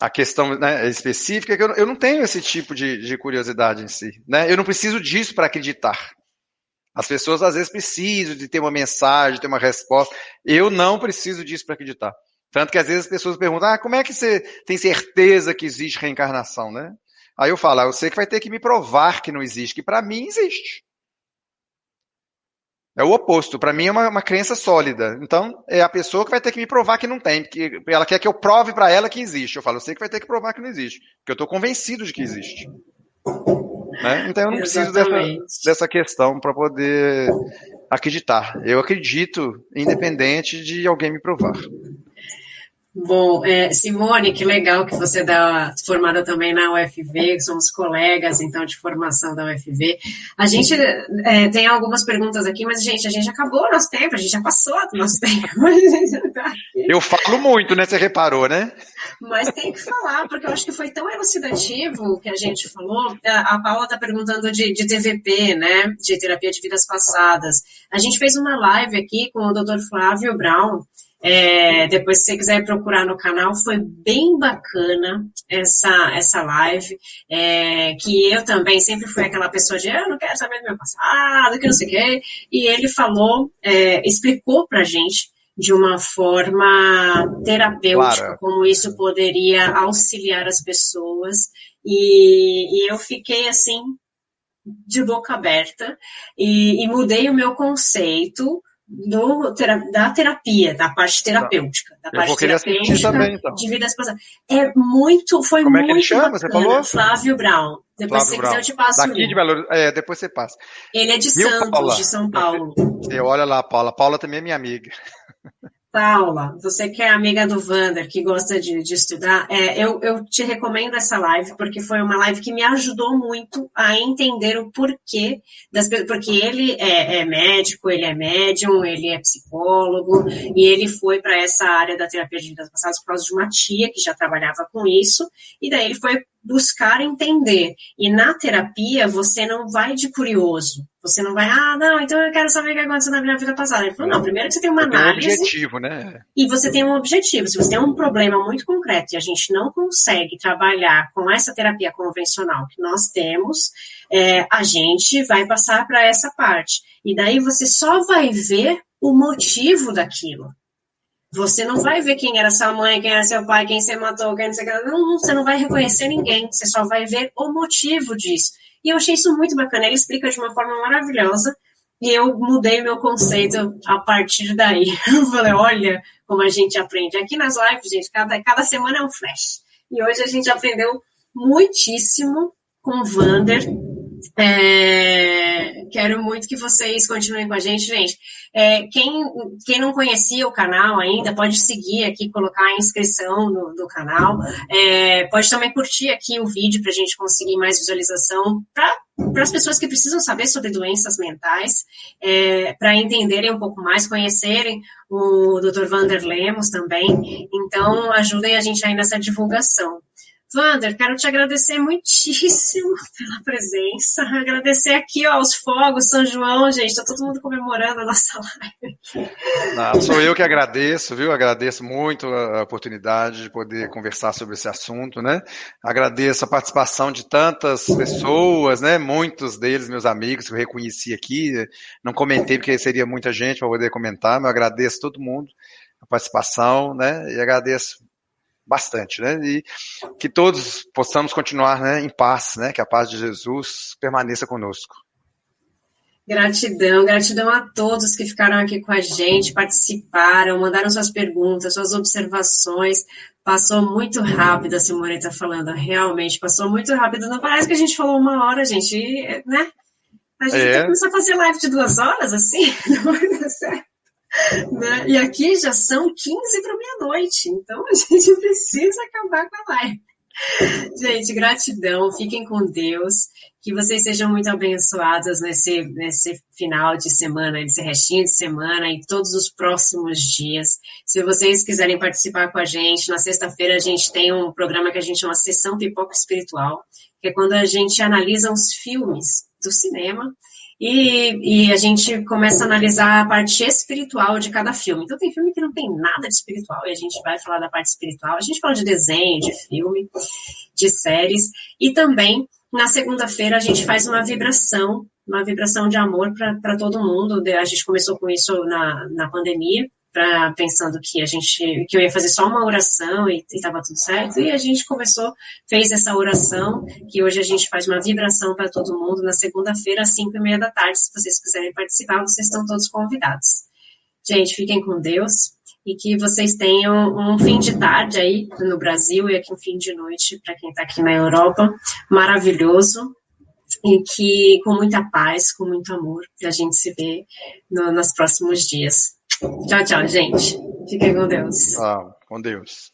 a questão né, específica é que eu, eu, não tenho esse tipo de, de curiosidade em si. Né? Eu não preciso disso para acreditar. As pessoas às vezes precisam de ter uma mensagem, de ter uma resposta. Eu não preciso disso para acreditar. Tanto que às vezes as pessoas perguntam, ah, como é que você tem certeza que existe reencarnação, né? Aí eu falo, ah, eu sei que vai ter que me provar que não existe, que para mim existe. É o oposto. Para mim é uma, uma, crença sólida. Então, é a pessoa que vai ter que me provar que não tem. Que ela quer que eu prove para ela que existe. Eu falo, eu sei que vai ter que provar que não existe. Porque eu estou convencido de que existe. Né? Então, eu não preciso dessa, dessa questão para poder acreditar. Eu acredito, independente de alguém me provar. Bom, é, Simone, que legal que você é formada também na UFV, somos colegas, então, de formação da UFV. A gente é, tem algumas perguntas aqui, mas, gente, a gente acabou o nosso tempo, a gente já passou o nosso <laughs> tempo. Tá eu falo muito, né? Você reparou, né? Mas tem que falar, porque eu acho que foi tão elucidativo o que a gente falou. A, a Paula está perguntando de, de TVP, né? De terapia de vidas passadas. A gente fez uma live aqui com o Dr. Flávio Brown, é, depois, se você quiser procurar no canal, foi bem bacana essa, essa live. É, que eu também sempre fui aquela pessoa de eu não quero saber do meu passado, que não sei o quê. E ele falou, é, explicou pra gente de uma forma terapêutica claro. como isso poderia auxiliar as pessoas. E, e eu fiquei assim, de boca aberta, e, e mudei o meu conceito do, da terapia, da parte terapêutica. Da parte Eu querer assistir também, então. De vidas passadas. É muito, foi Como muito. Como é que ele chama? Você falou? Flávio Brown. Depois, Flávio se você Brown. quiser, eu te passo. Daqui de Belo é, depois você passa. Ele é de Viu, Santos, Paula? de São Paulo. Você olha lá, Paula. Paula também é minha amiga. Paula, você que é amiga do Vander, que gosta de, de estudar, é, eu, eu, te recomendo essa live, porque foi uma live que me ajudou muito a entender o porquê das porque ele é, é médico, ele é médium, ele é psicólogo, e ele foi para essa área da terapia de vidas passadas por causa de uma tia que já trabalhava com isso, e daí ele foi buscar entender. E na terapia, você não vai de curioso. Você não vai, ah, não, então eu quero saber o que aconteceu na minha vida passada. Ele falou, não, primeiro que você tem uma análise. Tem um objetivo, né? E você tem um objetivo. Se você tem um problema muito concreto e a gente não consegue trabalhar com essa terapia convencional que nós temos, é, a gente vai passar para essa parte. E daí você só vai ver o motivo daquilo. Você não vai ver quem era sua mãe, quem era seu pai, quem você matou, quem não sei. Não, você não vai reconhecer ninguém. Você só vai ver o motivo disso. E eu achei isso muito bacana. Ele explica de uma forma maravilhosa. E eu mudei meu conceito a partir daí. <laughs> Eu falei, olha como a gente aprende. Aqui nas lives, gente, cada, cada semana é um flash. E hoje a gente aprendeu muitíssimo com o Vander. É, quero muito que vocês continuem com a gente, gente. É, quem, quem não conhecia o canal ainda, pode seguir aqui, colocar a inscrição no, do canal. É, pode também curtir aqui o vídeo para a gente conseguir mais visualização para as pessoas que precisam saber sobre doenças mentais, é, para entenderem um pouco mais, conhecerem o Dr. Vander Lemos também. Então, ajudem a gente aí nessa divulgação. Wander, quero te agradecer muitíssimo <laughs> pela presença. Agradecer aqui ó, aos fogos, São João, gente. Está todo mundo comemorando a nossa <laughs> live. Não, sou eu que agradeço, viu? Agradeço muito a oportunidade de poder conversar sobre esse assunto, né? Agradeço a participação de tantas pessoas, né? Muitos deles, meus amigos, que eu reconheci aqui. Não comentei porque seria muita gente para poder comentar, mas agradeço todo mundo a participação, né? E agradeço bastante, né? E que todos possamos continuar né, em paz, né? Que a paz de Jesus permaneça conosco. Gratidão, gratidão a todos que ficaram aqui com a gente, participaram, mandaram suas perguntas, suas observações. Passou muito rápido, a Simone está falando, realmente passou muito rápido. Não parece que a gente falou uma hora, gente, né? A gente é. começar a fazer live de duas horas, assim, <laughs> não vai dar certo. Né? E aqui já são 15 para meia-noite, então a <laughs> gente precisa acabar com a live. Gente, gratidão, fiquem com Deus, que vocês sejam muito abençoados nesse, nesse final de semana, nesse restinho de semana e todos os próximos dias. Se vocês quiserem participar com a gente, na sexta-feira a gente tem um programa que a gente chama Sessão Pipoca Espiritual, que é quando a gente analisa os filmes do cinema e, e, a gente começa a analisar a parte espiritual de cada filme. Então, tem filme que não tem nada de espiritual, e a gente vai falar da parte espiritual. A gente fala de desenho, de filme, de séries. E também, na segunda-feira, a gente faz uma vibração, uma vibração de amor para todo mundo. A gente começou com isso na, na pandemia pensando que a gente que eu ia fazer só uma oração e estava tudo certo. E a gente começou, fez essa oração, que hoje a gente faz uma vibração para todo mundo na segunda-feira, às cinco e meia da tarde. Se vocês quiserem participar, vocês estão todos convidados. Gente, fiquem com Deus e que vocês tenham um fim de tarde aí no Brasil e aqui um fim de noite para quem está aqui na Europa maravilhoso e que com muita paz, com muito amor, a gente se vê no, nos próximos dias. Tchau, tchau, gente. Fiquem com Deus. Ah, com Deus.